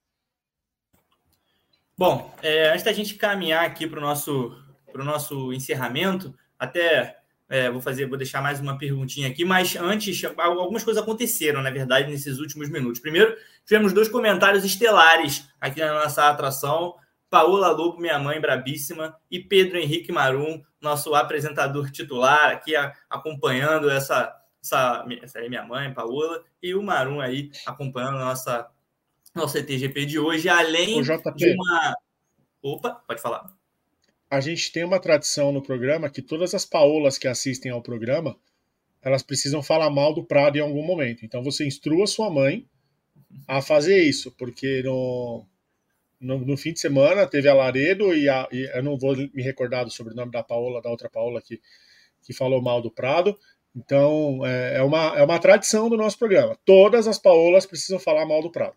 Bom, é, antes da gente caminhar aqui para o nosso, nosso encerramento, até é, vou fazer, vou deixar mais uma perguntinha aqui, mas antes, algumas coisas aconteceram, na verdade, nesses últimos minutos. Primeiro, tivemos dois comentários estelares aqui na nossa atração. Paola Lobo, minha mãe brabíssima, e Pedro Henrique Marum, nosso apresentador titular, aqui a, acompanhando essa, essa, essa minha mãe, Paola, e o Marum aí acompanhando a nossa, nossa ETGP de hoje, além de uma. Opa, pode falar a gente tem uma tradição no programa que todas as paolas que assistem ao programa, elas precisam falar mal do Prado em algum momento. Então você instrua sua mãe a fazer isso, porque no, no, no fim de semana teve a Laredo e, a, e, eu não vou me recordar do sobrenome da Paola, da outra Paola que, que falou mal do Prado. Então é, é, uma, é uma tradição do nosso programa. Todas as Paolas precisam falar mal do Prado.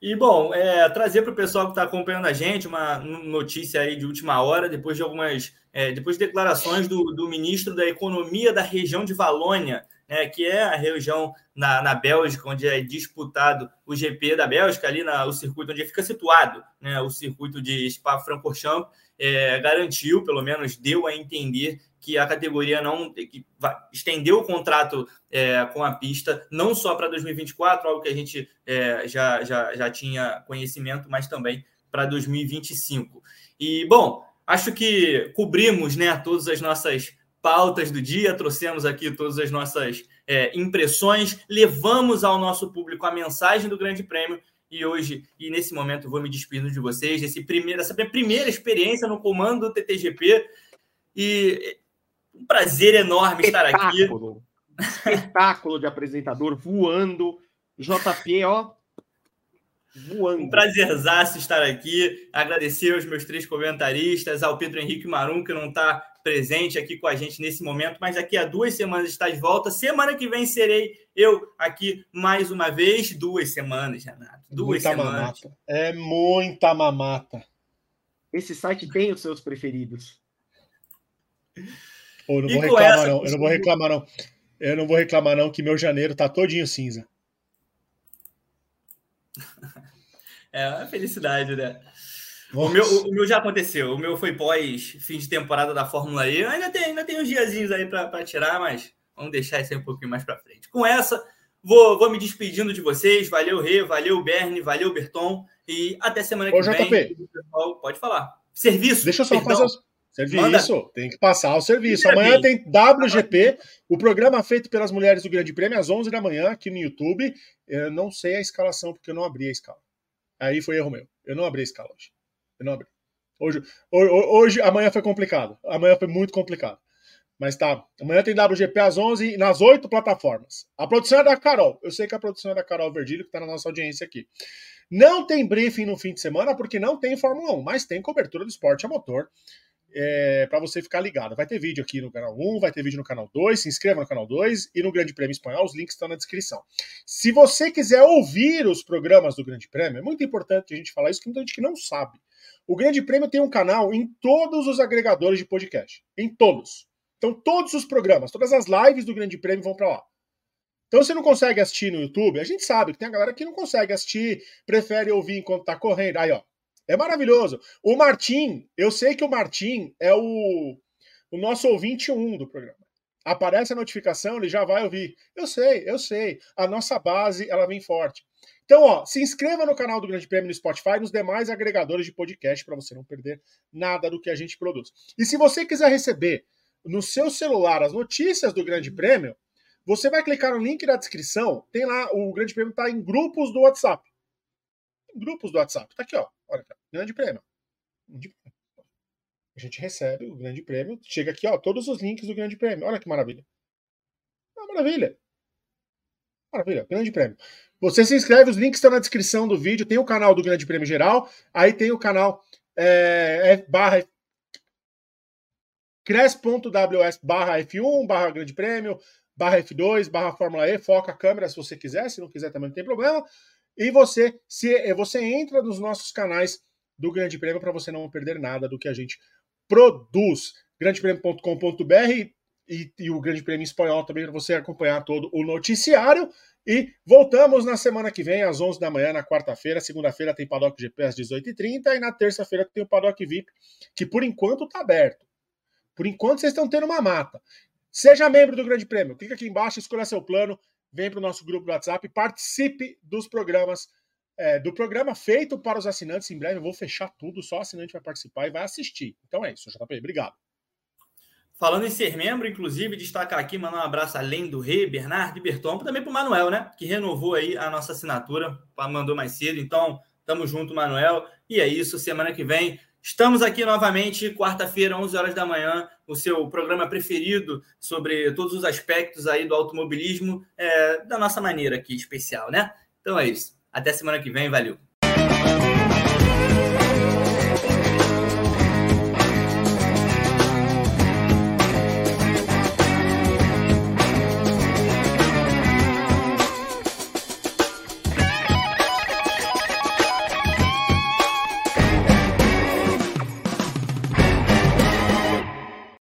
E, bom, é, trazer para o pessoal que está acompanhando a gente uma notícia aí de última hora, depois de algumas. É, depois de declarações do, do ministro da Economia da região de Valônia, né, que é a região na, na Bélgica, onde é disputado o GP da Bélgica, ali na, o circuito onde fica situado né, o circuito de Spa-Francorchamps, é, garantiu, pelo menos deu a entender que a categoria não que estendeu o contrato é, com a pista não só para 2024, algo que a gente é, já, já, já tinha conhecimento, mas também para 2025. E bom, acho que cobrimos né, todas as nossas pautas do dia, trouxemos aqui todas as nossas é, impressões, levamos ao nosso público a mensagem do Grande Prêmio e hoje, e nesse momento, vou me despedindo de vocês, desse primeiro, essa minha primeira experiência no comando do TTGP. E um prazer enorme estar aqui. Espetáculo de apresentador voando. JP, ó. Voando. Um prazerzaço estar aqui. Agradecer aos meus três comentaristas, ao Pedro Henrique Marum, que não está presente aqui com a gente nesse momento, mas daqui a duas semanas está de volta. Semana que vem serei eu aqui mais uma vez. Duas semanas, Renato. Duas muita semanas. Mamata. É muita mamata. Esse site tem os seus preferidos. Ou não vou reclamar, essa, não. Eu não vou reclamar, não. Eu não vou reclamar, não, que meu janeiro tá todinho cinza. É uma felicidade, né? O meu, o meu, já aconteceu. O meu foi pós fim de temporada da Fórmula E. Ainda tem, ainda tem uns diazinhos aí para tirar, mas vamos deixar isso aí um pouquinho mais para frente. Com essa, vou, vou me despedindo de vocês. Valeu, Rê, valeu, Bernie, valeu, Berton. E até semana que Ô, vem. JP. Pode falar. Serviço. Deixa eu só perdão. fazer. Serviço, Manda. tem que passar o serviço. Amanhã tem WGP, o programa feito pelas mulheres do Grande Prêmio, às 11 da manhã, aqui no YouTube. Eu não sei a escalação, porque eu não abri a escala. Aí foi erro meu. Eu não abri a escala hoje. Hoje, hoje, hoje amanhã foi complicado. Amanhã foi muito complicado. Mas tá. Amanhã tem WGP às 11 nas oito plataformas. A produção é da Carol. Eu sei que a produção é da Carol Verdilho, que está na nossa audiência aqui. Não tem briefing no fim de semana, porque não tem Fórmula 1, mas tem cobertura do esporte a motor é, para você ficar ligado. Vai ter vídeo aqui no canal 1, vai ter vídeo no canal 2, se inscreva no canal 2 e no Grande Prêmio Espanhol, os links estão na descrição. Se você quiser ouvir os programas do Grande Prêmio, é muito importante a gente falar isso, que muita gente que não sabe. O Grande Prêmio tem um canal em todos os agregadores de podcast. Em todos. Então, todos os programas, todas as lives do Grande Prêmio vão para lá. Então, você não consegue assistir no YouTube, a gente sabe que tem a galera que não consegue assistir, prefere ouvir enquanto tá correndo. Aí, ó, é maravilhoso. O Martim, eu sei que o Martim é o, o nosso ouvinte 1 do programa. Aparece a notificação, ele já vai ouvir. Eu sei, eu sei. A nossa base, ela vem forte. Então, ó, se inscreva no canal do Grande Prêmio no Spotify e nos demais agregadores de podcast para você não perder nada do que a gente produz. E se você quiser receber no seu celular as notícias do Grande Prêmio, você vai clicar no link da descrição. Tem lá, o Grande Prêmio está em grupos do WhatsApp. Grupos do WhatsApp. Tá aqui, ó. Olha, grande prêmio. A gente recebe o grande prêmio, chega aqui, ó, todos os links do grande prêmio. Olha que maravilha. Ah, maravilha. Maravilha, grande prêmio. Você se inscreve, os links estão na descrição do vídeo. Tem o canal do Grande Prêmio Geral, aí tem o canal é, é, barra cres.ws barra F1, barra Grande Prêmio, barra F2, barra Fórmula E, foca a câmera se você quiser, se não quiser também não tem problema. E você, se você entra nos nossos canais do Grande Prêmio para você não perder nada do que a gente produz. grandepremio.com.br e, e, o Grande Prêmio em espanhol também para você acompanhar todo o noticiário. E voltamos na semana que vem, às 11 da manhã, na quarta-feira. Segunda-feira tem Paddock GP às 18h30 e na terça-feira tem o Paddock VIP, que por enquanto está aberto. Por enquanto vocês estão tendo uma mata. Seja membro do Grande Prêmio. Clica aqui embaixo, escolha seu plano, vem para o nosso grupo do WhatsApp, participe dos programas, é, do programa feito para os assinantes. Em breve eu vou fechar tudo, só assinante vai participar e vai assistir. Então é isso, JP. Obrigado. Falando em ser membro, inclusive, destacar aqui, mandar um abraço além do Rei, Bernardo e Berton, também para o Manuel, né? Que renovou aí a nossa assinatura, mandou mais cedo. Então, tamo junto, Manuel. E é isso, semana que vem. Estamos aqui novamente, quarta-feira, 11 horas da manhã, o seu programa preferido sobre todos os aspectos aí do automobilismo, é, da nossa maneira aqui especial, né? Então é isso. Até semana que vem, valeu.